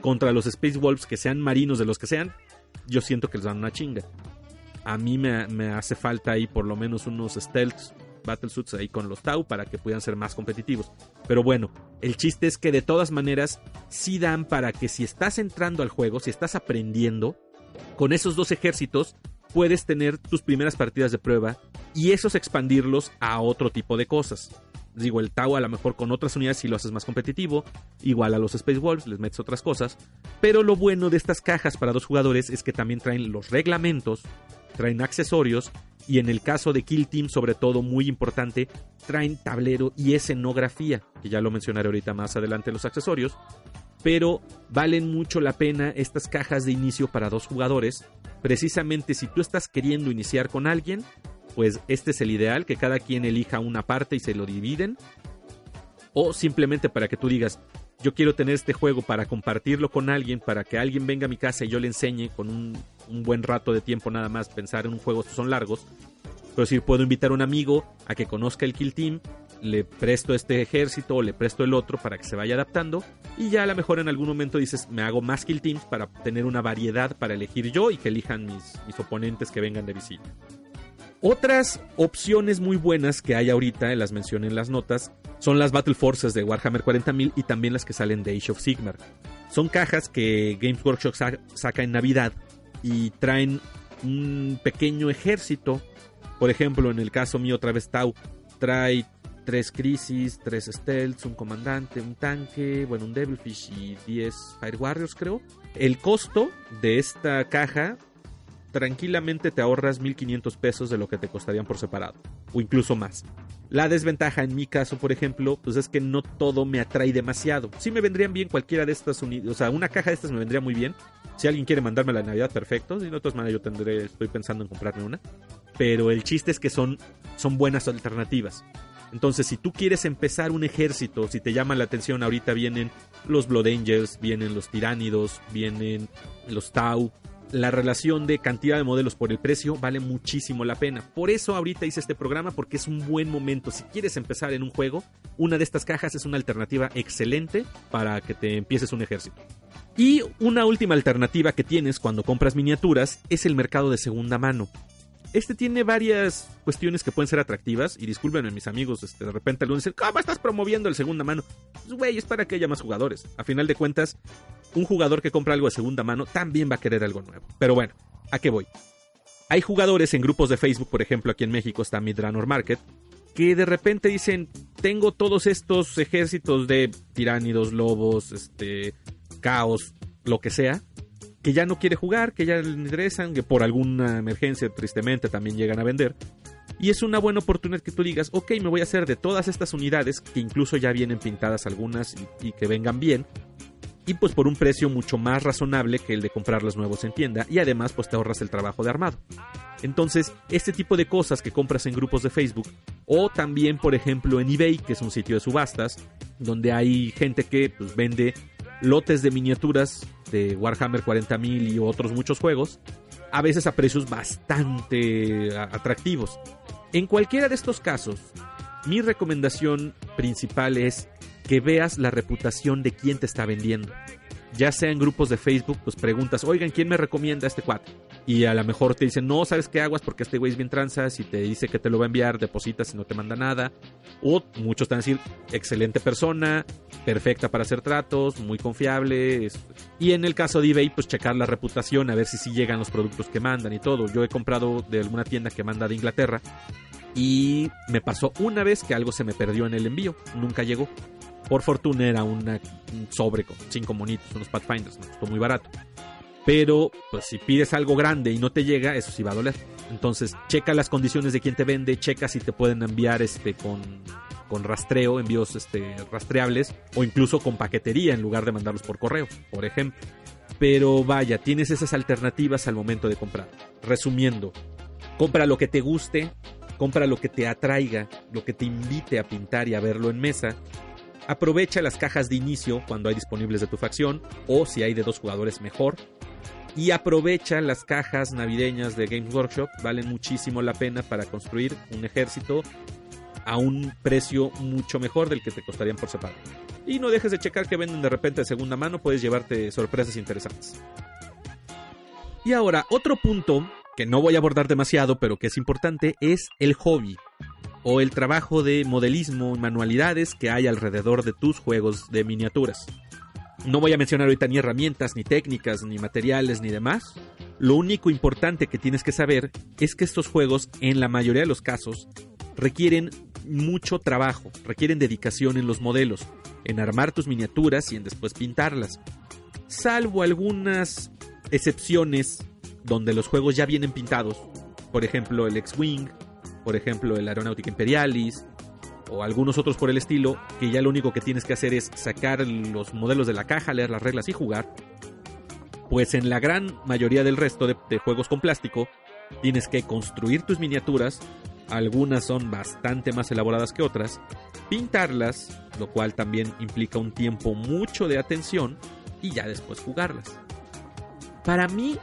Contra los Space Wolves que sean marinos de los que sean, yo siento que les dan una chinga. A mí me, me hace falta ahí por lo menos unos stealths battlesuits ahí con los Tau para que puedan ser más competitivos. Pero bueno, el chiste es que de todas maneras sí dan para que si estás entrando al juego, si estás aprendiendo, con esos dos ejércitos puedes tener tus primeras partidas de prueba y esos expandirlos a otro tipo de cosas. Digo, el Tau a lo mejor con otras unidades si lo haces más competitivo, igual a los Space Wolves les metes otras cosas, pero lo bueno de estas cajas para dos jugadores es que también traen los reglamentos, traen accesorios y en el caso de Kill Team, sobre todo muy importante, traen tablero y escenografía, que ya lo mencionaré ahorita más adelante los accesorios, pero valen mucho la pena estas cajas de inicio para dos jugadores, precisamente si tú estás queriendo iniciar con alguien, pues este es el ideal, que cada quien elija una parte y se lo dividen. O simplemente para que tú digas, yo quiero tener este juego para compartirlo con alguien, para que alguien venga a mi casa y yo le enseñe con un, buen rato de tiempo nada más pensar en un juego, son largos. Pero si puedo invitar a un amigo a que conozca el Kill Team, le presto este ejército o le presto el otro para que se vaya adaptando y ya a lo mejor en algún momento dices me hago más kill teams para tener una variedad para elegir yo y que elijan mis, mis oponentes que vengan de visita. Otras opciones muy buenas que hay ahorita, las mencioné en las notas, son las Battle Forces de Warhammer 40.000 y también las que salen de Age of Sigmar. Son cajas que Games Workshop saca en Navidad y traen un pequeño ejército. Por ejemplo, en el caso mío, otra vez Tau, trae tres Crisis, tres Stealths, un comandante, un tanque, bueno, un Devilfish y 10 Fire Warriors, creo. El costo de esta caja tranquilamente te ahorras 1500 pesos de lo que te costarían por separado, o incluso más. La desventaja en mi caso, por ejemplo, pues es que no todo me atrae demasiado. Sí me vendrían bien cualquiera de estas unidades, o sea, una caja de estas me vendría muy bien. Si alguien quiere mandarme la Navidad, perfecto. Si de todas maneras yo tendré, estoy pensando en comprarme una. Pero el chiste es que son, son buenas alternativas. Entonces, si tú quieres empezar un ejército, si te llama la atención, ahorita vienen los Blood Angels, vienen los Tiránidos, vienen los Tau, la relación de cantidad de modelos por el precio vale muchísimo la pena. Por eso ahorita hice este programa porque es un buen momento. Si quieres empezar en un juego, una de estas cajas es una alternativa excelente para que te empieces un ejército. Y una última alternativa que tienes cuando compras miniaturas es el mercado de segunda mano. Este tiene varias cuestiones que pueden ser atractivas. Y discúlpenme, mis amigos, este, de repente algunos dicen, ¿cómo estás promoviendo el segunda mano? Pues, güey, es para que haya más jugadores. A final de cuentas, un jugador que compra algo de segunda mano también va a querer algo nuevo. Pero bueno, ¿a qué voy? Hay jugadores en grupos de Facebook, por ejemplo, aquí en México está Midranor Market, que de repente dicen, tengo todos estos ejércitos de tiránidos, lobos, este, caos, lo que sea, que ya no quiere jugar, que ya le interesan, que por alguna emergencia tristemente también llegan a vender. Y es una buena oportunidad que tú digas, ok, me voy a hacer de todas estas unidades, que incluso ya vienen pintadas algunas y, que vengan bien, y pues por un precio mucho más razonable que el de comprar los nuevos en tienda y además pues te ahorras el trabajo de armado. Entonces, este tipo de cosas que compras en grupos de Facebook o también por ejemplo en eBay, que es un sitio de subastas, donde hay gente que pues, vende lotes de miniaturas de Warhammer 40.000 y otros muchos juegos, a veces a precios bastante atractivos. En cualquiera de estos casos, mi recomendación principal es que veas la reputación de quien te está vendiendo ya sea en grupos de Facebook, pues preguntas, oigan, ¿quién me recomienda este cuate? Y a lo mejor te dicen, no, ¿sabes qué aguas? Porque este güey es bien tranzas y te dice que te lo va a enviar, depositas y no te manda nada. O muchos te van a decir, excelente persona, perfecta para hacer tratos, muy confiable. Y en el caso de eBay, pues checar la reputación, a ver si sí llegan los productos que mandan y todo. Yo he comprado de alguna tienda que manda de Inglaterra y me pasó una vez que algo se me perdió en el envío, nunca llegó. Por fortuna era un sobre con cinco monitos, unos Pathfinders, muy barato. Pero, pues si pides algo grande y no te llega, eso sí va a doler. Entonces, checa las condiciones de quien te vende, checa si te pueden enviar este con, con rastreo, envíos este, rastreables, o incluso con paquetería en lugar de mandarlos por correo, por ejemplo. Pero vaya, tienes esas alternativas al momento de comprar. Resumiendo, compra lo que te guste, compra lo que te atraiga, lo que te invite a pintar y a verlo en mesa, Aprovecha las cajas de inicio cuando hay disponibles de tu facción o si hay de dos jugadores mejor. Y aprovecha las cajas navideñas de Games Workshop, valen muchísimo la pena para construir un ejército a un precio mucho mejor del que te costarían por separado. Y no dejes de checar que venden de repente de segunda mano, puedes llevarte sorpresas interesantes. Y ahora, otro punto que no voy a abordar demasiado, pero que es importante, es el hobby. O el trabajo de modelismo y manualidades que hay alrededor de tus juegos de miniaturas. No voy a mencionar ahorita ni herramientas, ni técnicas, ni materiales, ni demás. Lo único importante que tienes que saber es que estos juegos, en la mayoría de los casos, requieren mucho trabajo, requieren dedicación en los modelos, en armar tus miniaturas y en después pintarlas. Salvo algunas excepciones donde los juegos ya vienen pintados, por ejemplo el X-Wing, por ejemplo el Aeronáutica Imperialis, o algunos otros por el estilo, que ya lo único que tienes que hacer es sacar los modelos de la caja, leer las reglas y jugar. Pues en la gran mayoría del resto de, de juegos con plástico, tienes que construir tus miniaturas, algunas son bastante más elaboradas que otras, pintarlas, lo cual también implica un tiempo mucho de atención, y ya después jugarlas. Para mí,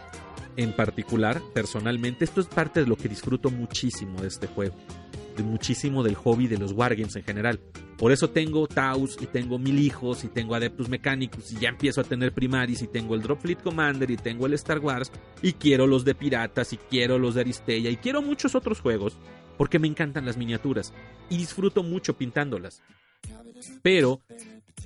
en particular, personalmente, esto es parte de lo que disfruto muchísimo de este juego. De muchísimo del hobby de los Wargames en general. Por eso tengo Taus y tengo Mil Hijos y tengo Adeptus Mechanicus y ya empiezo a tener Primaris y tengo el Drop Fleet Commander y tengo el Star Wars y quiero los de Piratas y quiero los de Aristella y quiero muchos otros juegos porque me encantan las miniaturas y disfruto mucho pintándolas. Pero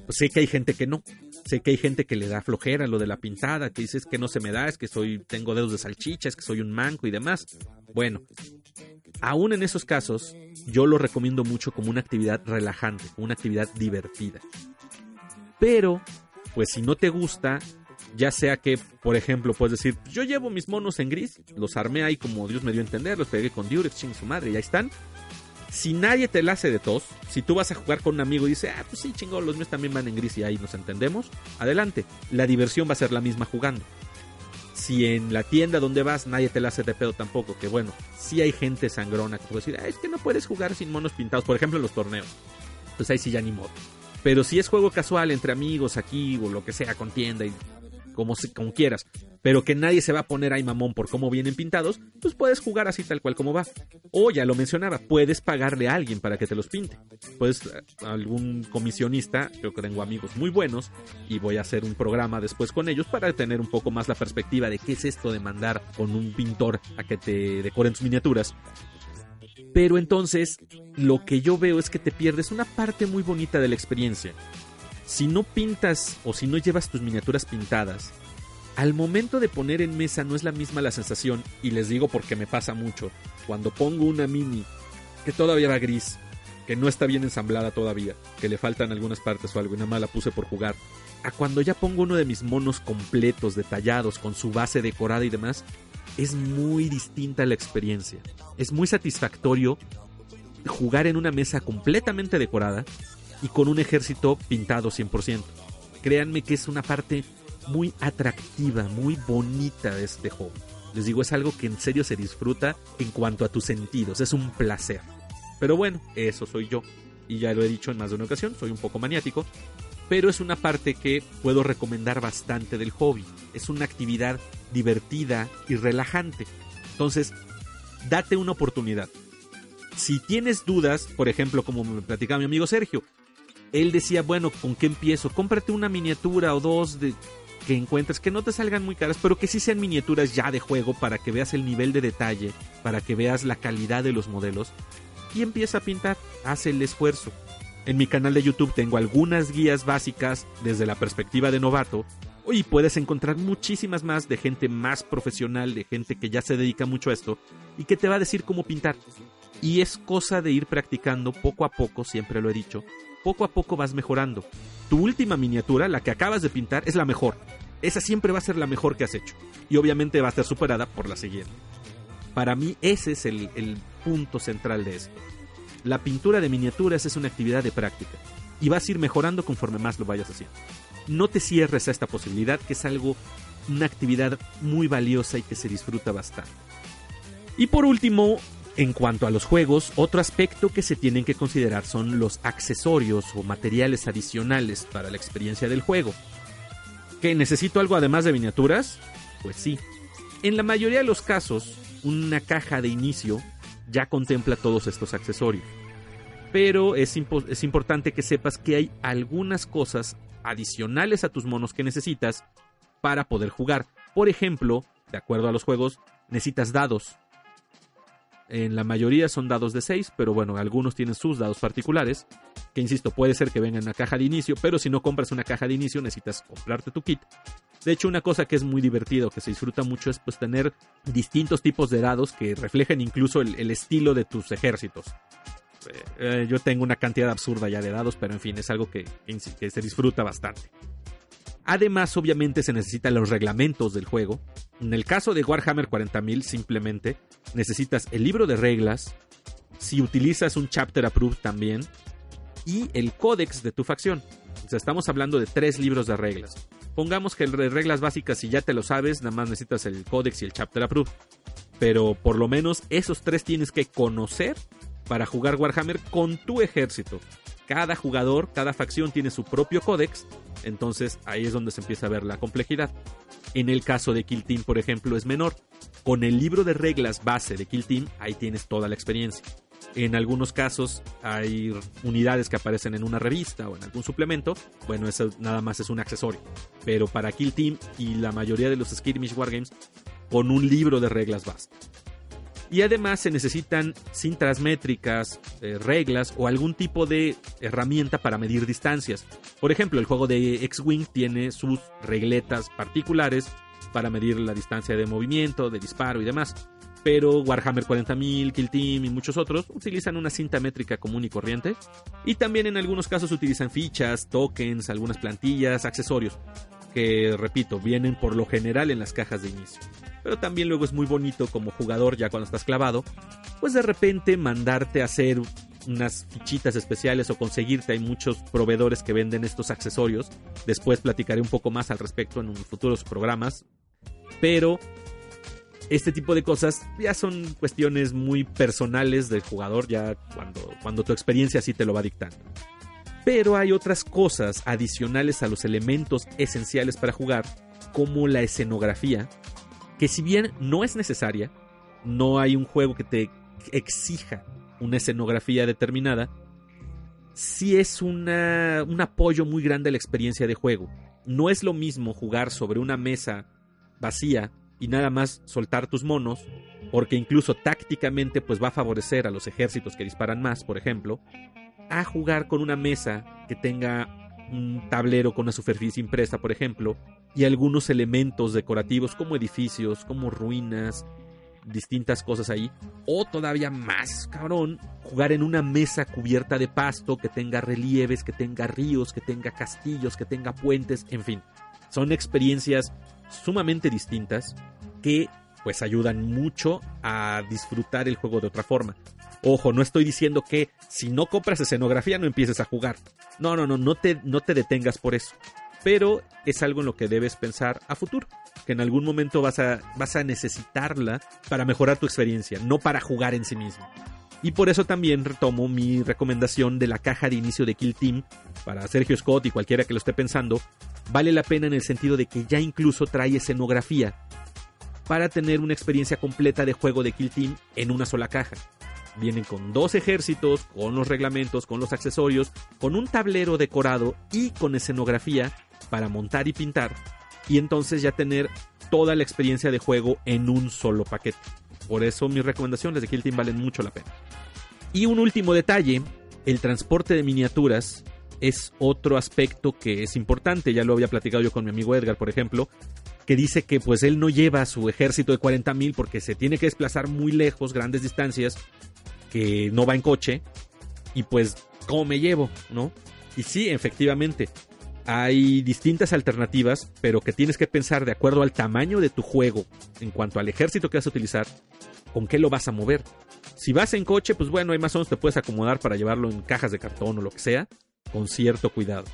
pues, sé que hay gente que no. Sé que hay gente que le da flojera lo de la pintada, que dices que no se me da, es que soy tengo dedos de salchicha, es que soy un manco y demás. Bueno, aún en esos casos, yo lo recomiendo mucho como una actividad relajante, una actividad divertida. Pero, pues si no te gusta, ya sea que, por ejemplo, puedes decir, yo llevo mis monos en gris, los armé ahí como Dios me dio a entender, los pegué con Durex, ching su madre, y ahí están. Si nadie te la hace de tos, si tú vas a jugar con un amigo y dice, ah, pues sí, chingón, los míos también van en gris y ahí nos entendemos, adelante. La diversión va a ser la misma jugando. Si en la tienda donde vas nadie te la hace de pedo tampoco, que bueno, si hay gente sangrona que puede decir, ah, es que no puedes jugar sin monos pintados, por ejemplo en los torneos. Pues ahí sí ya ni modo. Pero si es juego casual entre amigos aquí o lo que sea con tienda y como, como quieras, pero que nadie se va a poner ahí mamón por cómo vienen pintados, pues puedes jugar así tal cual como va. O ya lo mencionaba, puedes pagarle a alguien para que te los pinte. Puedes, algún comisionista, creo que tengo amigos muy buenos, y voy a hacer un programa después con ellos para tener un poco más la perspectiva de qué es esto de mandar con un pintor a que te decoren tus miniaturas. Pero entonces, lo que yo veo es que te pierdes una parte muy bonita de la experiencia si no pintas o si no llevas tus miniaturas pintadas, al momento de poner en mesa no es la misma la sensación, y les digo porque me pasa mucho, cuando pongo una mini que todavía va gris, que no está bien ensamblada todavía, que le faltan algunas partes o algo y nada más la puse por jugar, a cuando ya pongo uno de mis monos completos, detallados, con su base decorada y demás, es muy distinta la experiencia. Es muy satisfactorio jugar en una mesa completamente decorada y con un ejército pintado 100%. Créanme que es una parte muy atractiva, muy bonita de este juego. Les digo, es algo que en serio se disfruta en cuanto a tus sentidos, es un placer. Pero bueno, eso soy yo. Y ya lo he dicho en más de una ocasión, soy un poco maniático. Pero es una parte que puedo recomendar bastante del hobby. Es una actividad divertida y relajante. Entonces, date una oportunidad. Si tienes dudas, por ejemplo, como me platicaba mi amigo Sergio, él decía, bueno, ¿con qué empiezo? Cómprate una miniatura o dos de que encuentres que no te salgan muy caras, pero que sí sean miniaturas ya de juego para que veas el nivel de detalle, para que veas la calidad de los modelos y empieza a pintar, haz el esfuerzo. En mi canal de YouTube tengo algunas guías básicas desde la perspectiva de novato y puedes encontrar muchísimas más de gente más profesional, de gente que ya se dedica mucho a esto y que te va a decir cómo pintar. Y es cosa de ir practicando poco a poco, siempre lo he dicho, poco a poco vas mejorando. Tu última miniatura, la que acabas de pintar, es la mejor. Esa siempre va a ser la mejor que has hecho. Y obviamente va a ser superada por la siguiente. Para mí ese es el, el punto central de esto. La pintura de miniaturas es una actividad de práctica. Y vas a ir mejorando conforme más lo vayas haciendo. No te cierres a esta posibilidad, que es algo, una actividad muy valiosa y que se disfruta bastante. Y por último, en cuanto a los juegos, otro aspecto que se tienen que considerar son los accesorios o materiales adicionales para la experiencia del juego. ¿Que necesito algo además de miniaturas? Pues sí. En la mayoría de los casos, una caja de inicio ya contempla todos estos accesorios. Pero es, es importante que sepas que hay algunas cosas adicionales a tus monos que necesitas para poder jugar. Por ejemplo, de acuerdo a los juegos, necesitas dados, En la mayoría son dados de 6, pero bueno, algunos tienen sus dados particulares. Que insisto, puede ser que vengan en una caja de inicio, pero si no compras una caja de inicio necesitas comprarte tu kit. De hecho, una cosa que es muy divertido, que se disfruta mucho, es pues tener distintos tipos de dados que reflejen incluso el, estilo de tus ejércitos. Eh, eh, yo tengo una cantidad absurda ya de dados, pero en fin, es algo que, que se disfruta bastante. Además, obviamente se necesitan los reglamentos del juego. En el caso de Warhammer 40.000, simplemente necesitas el libro de reglas, si utilizas un chapter approved también, y el códex de tu facción. O sea, estamos hablando de tres libros de reglas. Pongamos que de reglas básicas, si ya te lo sabes, nada más necesitas el códex y el chapter approved. Pero por lo menos esos tres tienes que conocer para jugar Warhammer con tu ejército. Cada jugador, cada facción tiene su propio códex, entonces ahí es donde se empieza a ver la complejidad. En el caso de Kill Team, por ejemplo, es menor. Con el libro de reglas base de Kill Team, ahí tienes toda la experiencia. En algunos casos hay unidades que aparecen en una revista o en algún suplemento. Bueno, eso nada más es un accesorio. Pero para Kill Team y la mayoría de los Skirmish Wargames, con un libro de reglas basta. Y además se necesitan cintas métricas, eh, reglas o algún tipo de herramienta para medir distancias. Por ejemplo, el juego de X-Wing tiene sus regletas particulares para medir la distancia de movimiento, de disparo y demás pero Warhammer 40.000, Kill Team y muchos otros utilizan una cinta métrica común y corriente. Y también en algunos casos utilizan fichas, tokens, algunas plantillas, accesorios, que repito, vienen por lo general en las cajas de inicio. Pero también luego es muy bonito como jugador ya cuando estás clavado, pues de repente mandarte a hacer unas fichitas especiales o conseguirte. Hay muchos proveedores que venden estos accesorios. Después platicaré un poco más al respecto en futuros programas. Pero este tipo de cosas ya son cuestiones muy personales del jugador, ya cuando, cuando tu experiencia así te lo va dictando. Pero hay otras cosas adicionales a los elementos esenciales para jugar, como la escenografía, que si bien no es necesaria, no hay un juego que te exija una escenografía determinada, sí es una, un apoyo muy grande a la experiencia de juego. No es lo mismo jugar sobre una mesa vacía y nada más soltar tus monos, porque incluso tácticamente pues va a favorecer a los ejércitos que disparan más, por ejemplo, a jugar con una mesa que tenga un tablero con una superficie impresa, por ejemplo, y algunos elementos decorativos como edificios, como ruinas, distintas cosas ahí, o todavía más, cabrón, jugar en una mesa cubierta de pasto que tenga relieves, que tenga ríos, que tenga castillos, que tenga puentes, en fin. Son experiencias sumamente distintas que pues ayudan mucho a disfrutar el juego de otra forma. Ojo, no estoy diciendo que si no compras escenografía no empieces a jugar. No, no, no, no te, no te detengas por eso. Pero es algo en lo que debes pensar a futuro. Que en algún momento vas a, vas a necesitarla para mejorar tu experiencia, no para jugar en sí mismo. Y por eso también retomo mi recomendación de la caja de inicio de Kill Team para Sergio Scott y cualquiera que lo esté pensando. Vale la pena en el sentido de que ya incluso trae escenografía para tener una experiencia completa de juego de Kill Team en una sola caja. Vienen con dos ejércitos, con los reglamentos, con los accesorios, con un tablero decorado y con escenografía para montar y pintar. Y entonces ya tener toda la experiencia de juego en un solo paquete. Por eso mis recomendaciones de Kill Team valen mucho la pena. Y un último detalle, el transporte de miniaturas es otro aspecto que es importante, ya lo había platicado yo con mi amigo Edgar, por ejemplo, que dice que pues él no lleva su ejército de 40.000 porque se tiene que desplazar muy lejos, grandes distancias, que no va en coche, y pues, ¿cómo me llevo? ¿No? Y sí, efectivamente, hay distintas alternativas, pero que tienes que pensar de acuerdo al tamaño de tu juego en cuanto al ejército que vas a utilizar, con qué lo vas a mover. Si vas en coche, pues bueno, hay más o menos te puedes acomodar para llevarlo en cajas de cartón o lo que sea, con cierto cuidado.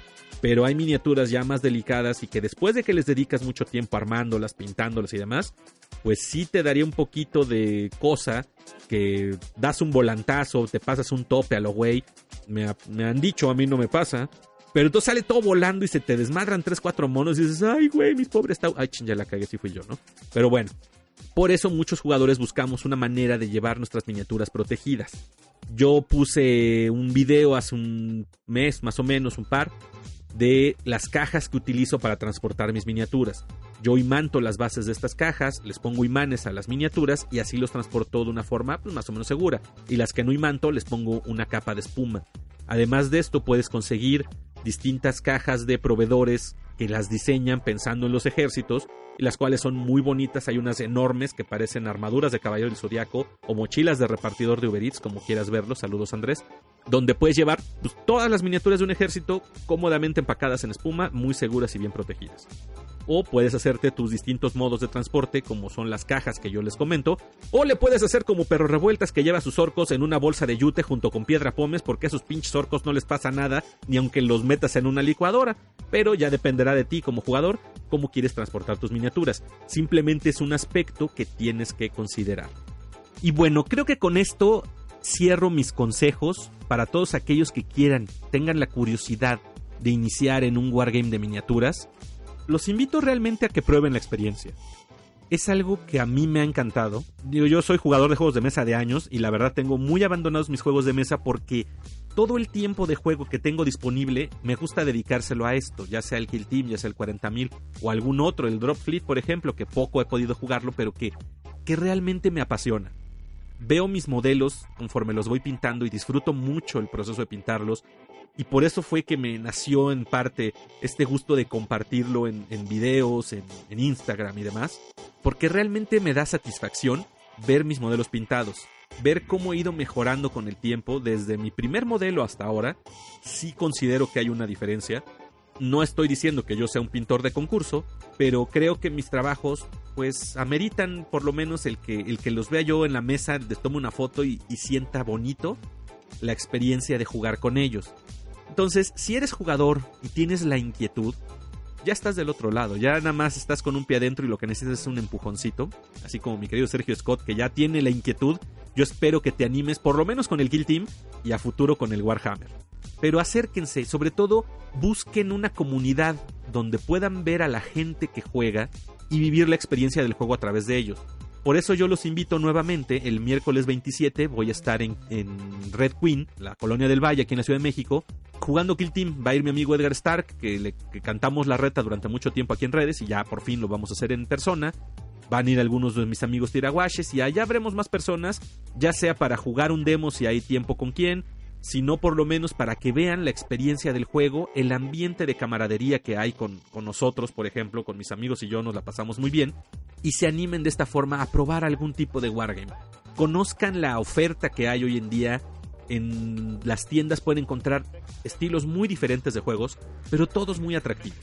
Pero hay miniaturas ya más delicadas y que después de que les dedicas mucho tiempo armándolas, pintándolas y demás, pues sí te daría un poquito de cosa que das un volantazo, te pasas un tope a lo güey. Me, me han dicho, a mí no me pasa, pero entonces sale todo volando y se te desmadran 3, 4 monos y dices, ay, güey, mis pobres Ay, ching, ya la cagué, sí fui yo, ¿no? Pero bueno, por eso muchos jugadores buscamos una manera de llevar nuestras miniaturas protegidas. Yo puse un video hace un mes, más o menos, un par, de las cajas que utilizo para transportar mis miniaturas. Yo imanto las bases de estas cajas, les pongo imanes a las miniaturas y así los transporto de una forma pues, más o menos segura. Y las que no imanto les pongo una capa de espuma. Además de esto puedes conseguir distintas cajas de proveedores que las diseñan pensando en los ejércitos y las cuales son muy bonitas. Hay unas enormes que parecen armaduras de caballero del zodiaco o mochilas de repartidor de Uber Eats, como quieras verlo. Saludos, Andrés. Donde puedes llevar pues, todas las miniaturas de un ejército cómodamente empacadas en espuma, muy seguras y bien protegidas o puedes hacerte tus distintos modos de transporte como son las cajas que yo les comento, o le puedes hacer como perro revueltas que lleva sus orcos en una bolsa de yute junto con piedra pomes porque a esos pinches orcos no les pasa nada ni aunque los metas en una licuadora, pero ya dependerá de ti como jugador cómo quieres transportar tus miniaturas, simplemente es un aspecto que tienes que considerar. Y bueno, creo que con esto cierro mis consejos para todos aquellos que quieran, tengan la curiosidad de iniciar en un wargame de miniaturas los invito realmente a que prueben la experiencia. Es algo que a mí me ha encantado. Digo, yo soy jugador de juegos de mesa de años y la verdad tengo muy abandonados mis juegos de mesa porque todo el tiempo de juego que tengo disponible me gusta dedicárselo a esto, ya sea el Kill Team, ya sea el 40.000 o algún otro, el Drop Fleet por ejemplo, que poco he podido jugarlo, pero que, que realmente me apasiona. Veo mis modelos conforme los voy pintando y disfruto mucho el proceso de pintarlos y por eso fue que me nació en parte este gusto de compartirlo en, videos, en, Instagram y demás, porque realmente me da satisfacción ver mis modelos pintados, ver cómo he ido mejorando con el tiempo desde mi primer modelo hasta ahora, sí considero que hay una diferencia. No estoy diciendo que yo sea un pintor de concurso, pero creo que mis trabajos pues ameritan por lo menos el que, el que los vea yo en la mesa, les tome una foto y sienta bonito la experiencia de jugar con ellos. Entonces, si eres jugador y tienes la inquietud, ya estás del otro lado, ya nada más estás con un pie adentro y lo que necesitas es un empujoncito, así como mi querido Sergio Scott que ya tiene la inquietud, yo espero que te animes por lo menos con el Kill Team y a futuro con el Warhammer. Pero acérquense, sobre todo busquen una comunidad donde puedan ver a la gente que juega y vivir la experiencia del juego a través de ellos. Por eso yo los invito nuevamente, el miércoles 27 voy a estar en, Red Queen, la colonia del Valle, aquí en la Ciudad de México, jugando Kill Team. Va a ir mi amigo Edgar Stark, que, le, cantamos la reta durante mucho tiempo aquí en redes y ya por fin lo vamos a hacer en persona. Van a ir algunos de mis amigos tiraguaches y allá habremos más personas, ya sea para jugar un demo si hay tiempo con quién, sino por lo menos para que vean la experiencia del juego, el ambiente de camaradería que hay con, con, nosotros, por ejemplo, con mis amigos y yo nos la pasamos muy bien, y se animen de esta forma a probar algún tipo de wargame. Conozcan la oferta que hay hoy en día. En las tiendas pueden encontrar estilos muy diferentes de juegos, pero todos muy atractivos.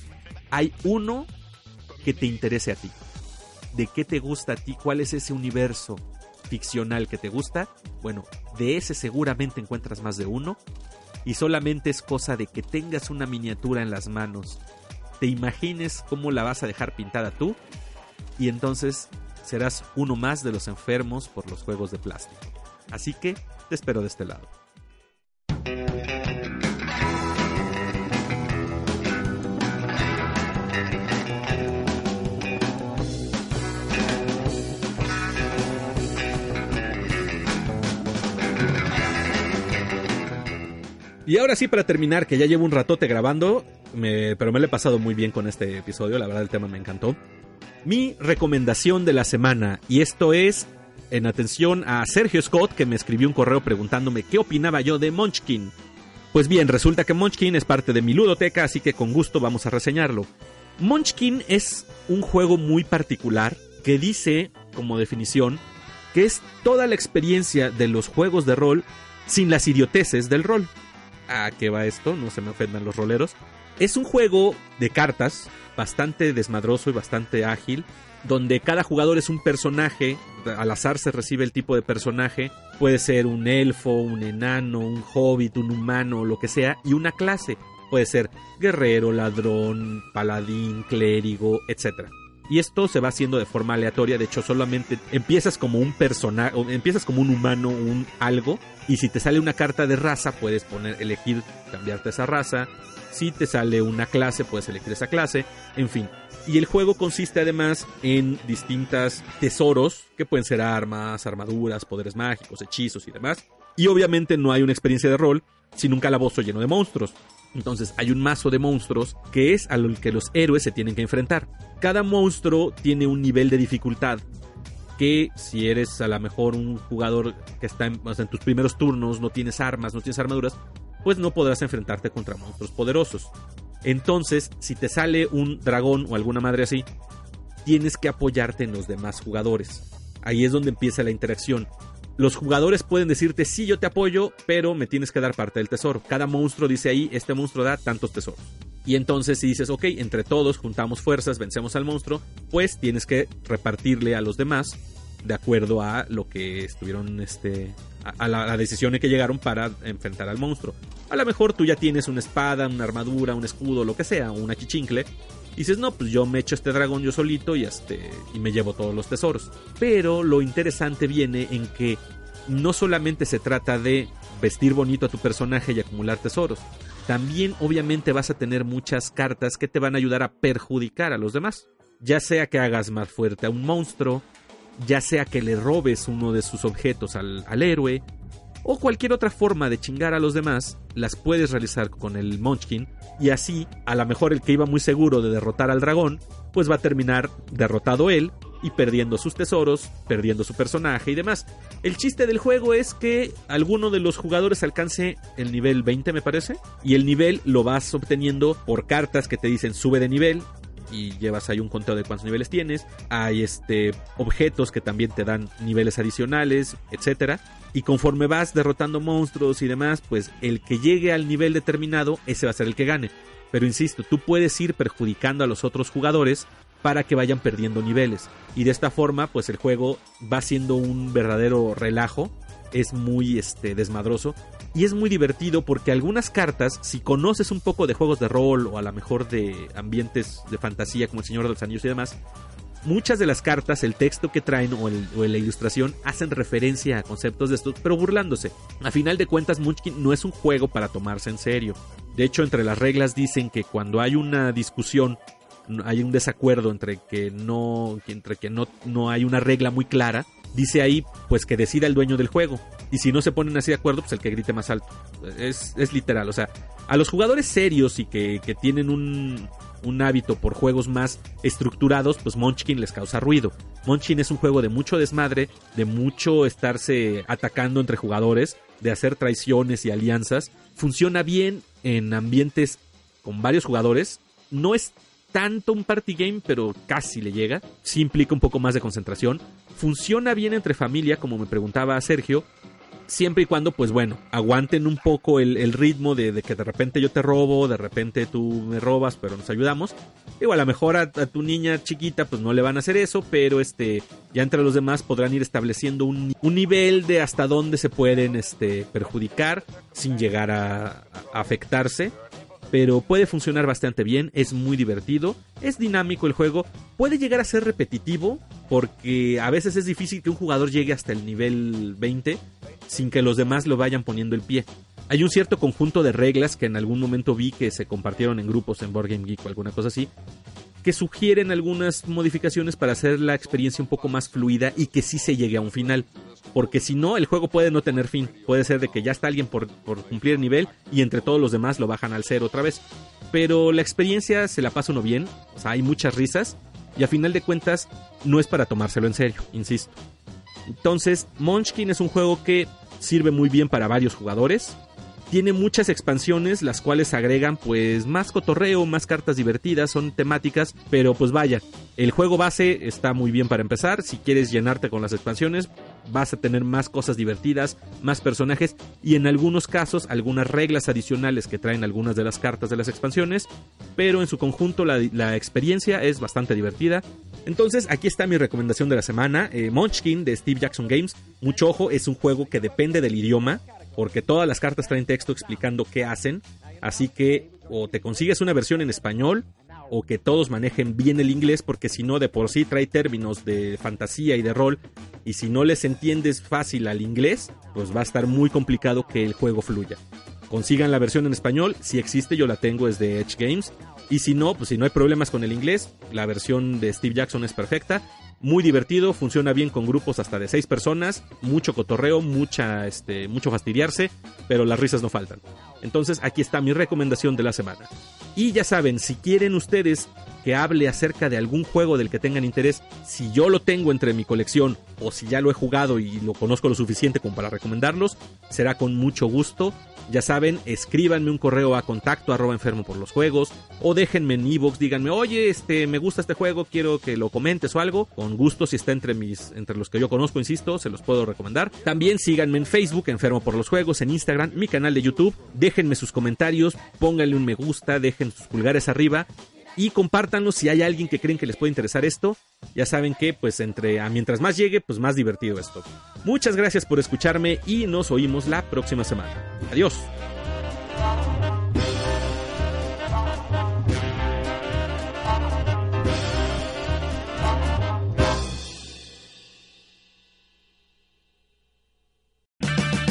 Hay uno que te interese a ti. ¿De qué te gusta a ti? ¿Cuál es ese universo ficcional que te gusta? Bueno, de ese seguramente encuentras más de uno. Y solamente es cosa de que tengas una miniatura en las manos, te imagines cómo la vas a dejar pintada tú y entonces serás uno más de los enfermos por los juegos de plástico. Así que te espero de este lado. Y ahora sí, para terminar, que ya llevo un ratote grabando, pero me lo he pasado muy bien con este episodio, la verdad el tema me encantó mi recomendación de la semana. Y esto es en atención a Sergio Scott, que me escribió un correo preguntándome qué opinaba yo de Munchkin. Pues bien, resulta que Munchkin es parte de mi ludoteca, así que con gusto vamos a reseñarlo. Munchkin es un juego muy particular que dice, como definición, que es toda la experiencia de los juegos de rol sin las idioteces del rol. ¿A qué va esto? No se me ofendan los roleros. Es un juego de cartas bastante desmadroso y bastante ágil, donde cada jugador es un personaje, al azar se recibe el tipo de personaje, puede ser un elfo, un enano, un hobbit, un humano, lo que sea, y una clase, puede ser guerrero, ladrón, paladín, clérigo, etc. Y esto se va haciendo de forma aleatoria, de hecho solamente empiezas como un personaje, empiezas como un humano, un algo, y si te sale una carta de raza, puedes poner, elegir, cambiarte esa raza, si te sale una clase, puedes elegir esa clase, en fin. Y el juego consiste además en distintas tesoros, que pueden ser armas, armaduras, poderes mágicos, hechizos y demás. Y obviamente no hay una experiencia de rol sin un calabozo lleno de monstruos. Entonces hay un mazo de monstruos que es a lo que los héroes se tienen que enfrentar. Cada monstruo tiene un nivel de dificultad que si eres a lo mejor un jugador que está en, en, tus primeros turnos, no tienes armas, no tienes armaduras, pues no podrás enfrentarte contra monstruos poderosos. Entonces, si te sale un dragón o alguna madre así, tienes que apoyarte en los demás jugadores. Ahí es donde empieza la interacción. Los jugadores pueden decirte, sí, yo te apoyo, pero me tienes que dar parte del tesoro. Cada monstruo dice ahí, este monstruo da tantos tesoros. Y entonces si dices, ok, entre todos juntamos fuerzas, vencemos al monstruo, pues tienes que repartirle a los demás de acuerdo a lo que estuvieron, este, a, la, la, decisión en que llegaron para enfrentar al monstruo. A lo mejor tú ya tienes una espada, una armadura, un escudo, lo que sea, una chichincle. Y dices, no, pues yo me echo este dragón yo solito y, este, y me llevo todos los tesoros. Pero lo interesante viene en que no solamente se trata de vestir bonito a tu personaje y acumular tesoros. También obviamente vas a tener muchas cartas que te van a ayudar a perjudicar a los demás. Ya sea que hagas más fuerte a un monstruo, ya sea que le robes uno de sus objetos al, al, héroe, o cualquier otra forma de chingar a los demás, las puedes realizar con el Munchkin, y así, a lo mejor el que iba muy seguro de derrotar al dragón, pues va a terminar derrotado él y perdiendo sus tesoros, perdiendo su personaje y demás. El chiste del juego es que alguno de los jugadores alcance el nivel 20 me parece, y el nivel lo vas obteniendo por cartas que te dicen sube de nivel, y llevas ahí un conteo de cuántos niveles tienes. Hay este objetos que también te dan niveles adicionales, etcétera. Y conforme vas derrotando monstruos y demás, pues el que llegue al nivel determinado, ese va a ser el que gane. Pero insisto, tú puedes ir perjudicando a los otros jugadores para que vayan perdiendo niveles. Y de esta forma, pues el juego va siendo un verdadero relajo. Es muy este, desmadroso y es muy divertido porque algunas cartas, si conoces un poco de juegos de rol o a lo mejor de ambientes de fantasía como el Señor de los Anillos y demás, muchas de las cartas, el texto que traen o, el, o la ilustración hacen referencia a conceptos de estos, pero burlándose. A final de cuentas, Munchkin no es un juego para tomarse en serio. De hecho, entre las reglas dicen que cuando hay una discusión hay un desacuerdo entre que no entre que no, no hay una regla muy clara dice ahí pues que decida el dueño del juego y si no se ponen así de acuerdo pues el que grite más alto es, es literal o sea a los jugadores serios y que, que tienen un, un hábito por juegos más estructurados, pues Munchkin les causa ruido. Munchkin es un juego de mucho desmadre, de mucho estarse atacando entre jugadores, de hacer traiciones y alianzas. Funciona bien en ambientes con varios jugadores. No es tanto un party game, pero casi le llega. Sí implica un poco más de concentración. Funciona bien entre familia, como me preguntaba Sergio. Siempre y cuando, pues bueno, aguanten un poco el, ritmo de, que de repente yo te robo, de repente tú me robas, pero nos ayudamos. Digo, a lo mejor a, tu niña chiquita, pues no le van a hacer eso, pero este, ya entre los demás podrán ir estableciendo un, nivel de hasta dónde se pueden este, perjudicar sin llegar a afectarse pero puede funcionar bastante bien, es muy divertido, es dinámico el juego, puede llegar a ser repetitivo porque a veces es difícil que un jugador llegue hasta el nivel 20 sin que los demás lo vayan poniendo el pie. Hay un cierto conjunto de reglas que en algún momento vi que se compartieron en grupos en Board Game Geek o alguna cosa así, que sugieren algunas modificaciones para hacer la experiencia un poco más fluida y que sí se llegue a un final porque si no, el juego puede no tener fin. Puede ser de que ya está alguien por, por, cumplir el nivel y entre todos los demás lo bajan al cero otra vez. Pero la experiencia se la pasa uno bien, o sea, hay muchas risas y a final de cuentas no es para tomárselo en serio, insisto. Entonces, Munchkin es un juego que sirve muy bien para varios jugadores. Tiene muchas expansiones, las cuales agregan pues más cotorreo, más cartas divertidas, son temáticas, pero pues vaya, el juego base está muy bien para empezar. Si quieres llenarte con las expansiones, vas a tener más cosas divertidas, más personajes y en algunos casos algunas reglas adicionales que traen algunas de las cartas de las expansiones, pero en su conjunto la, experiencia es bastante divertida. Entonces aquí está mi recomendación de la semana, eh, Munchkin de Steve Jackson Games. Mucho ojo, es un juego que depende del idioma, porque todas las cartas traen texto explicando qué hacen, así que o te consigues una versión en español o que todos manejen bien el inglés porque si no de por sí trae términos de fantasía y de rol y si no les entiendes fácil al inglés, pues va a estar muy complicado que el juego fluya. Consigan la versión en español, si existe yo la tengo es de Edge Games y si no, pues si no hay problemas con el inglés, la versión de Steve Jackson es perfecta muy divertido, funciona bien con grupos hasta de seis personas, mucho cotorreo, mucha, este, mucho fastidiarse, pero las risas no faltan. Entonces aquí está mi recomendación de la semana. Y ya saben, si quieren ustedes que hable acerca de algún juego del que tengan interés, si yo lo tengo entre mi colección o si ya lo he jugado y lo conozco lo suficiente como para recomendarlos, será con mucho gusto. Ya saben, escríbanme un correo a contacto arroba enfermo por los juegos o déjenme en ebox, díganme, oye, este, me gusta este juego, quiero que lo comentes o algo. Con gusto, si está entre mis, entre los que yo conozco, insisto, se los puedo recomendar. También síganme en Facebook, enfermo por los juegos, en Instagram, mi canal de YouTube. Déjenme sus comentarios, pónganle un me gusta, dejen sus pulgares arriba y compártanos si hay alguien que creen que les puede interesar esto. Ya saben que, pues, entre a mientras más llegue, pues más divertido esto. Muchas gracias por escucharme y nos oímos la próxima semana. Adiós.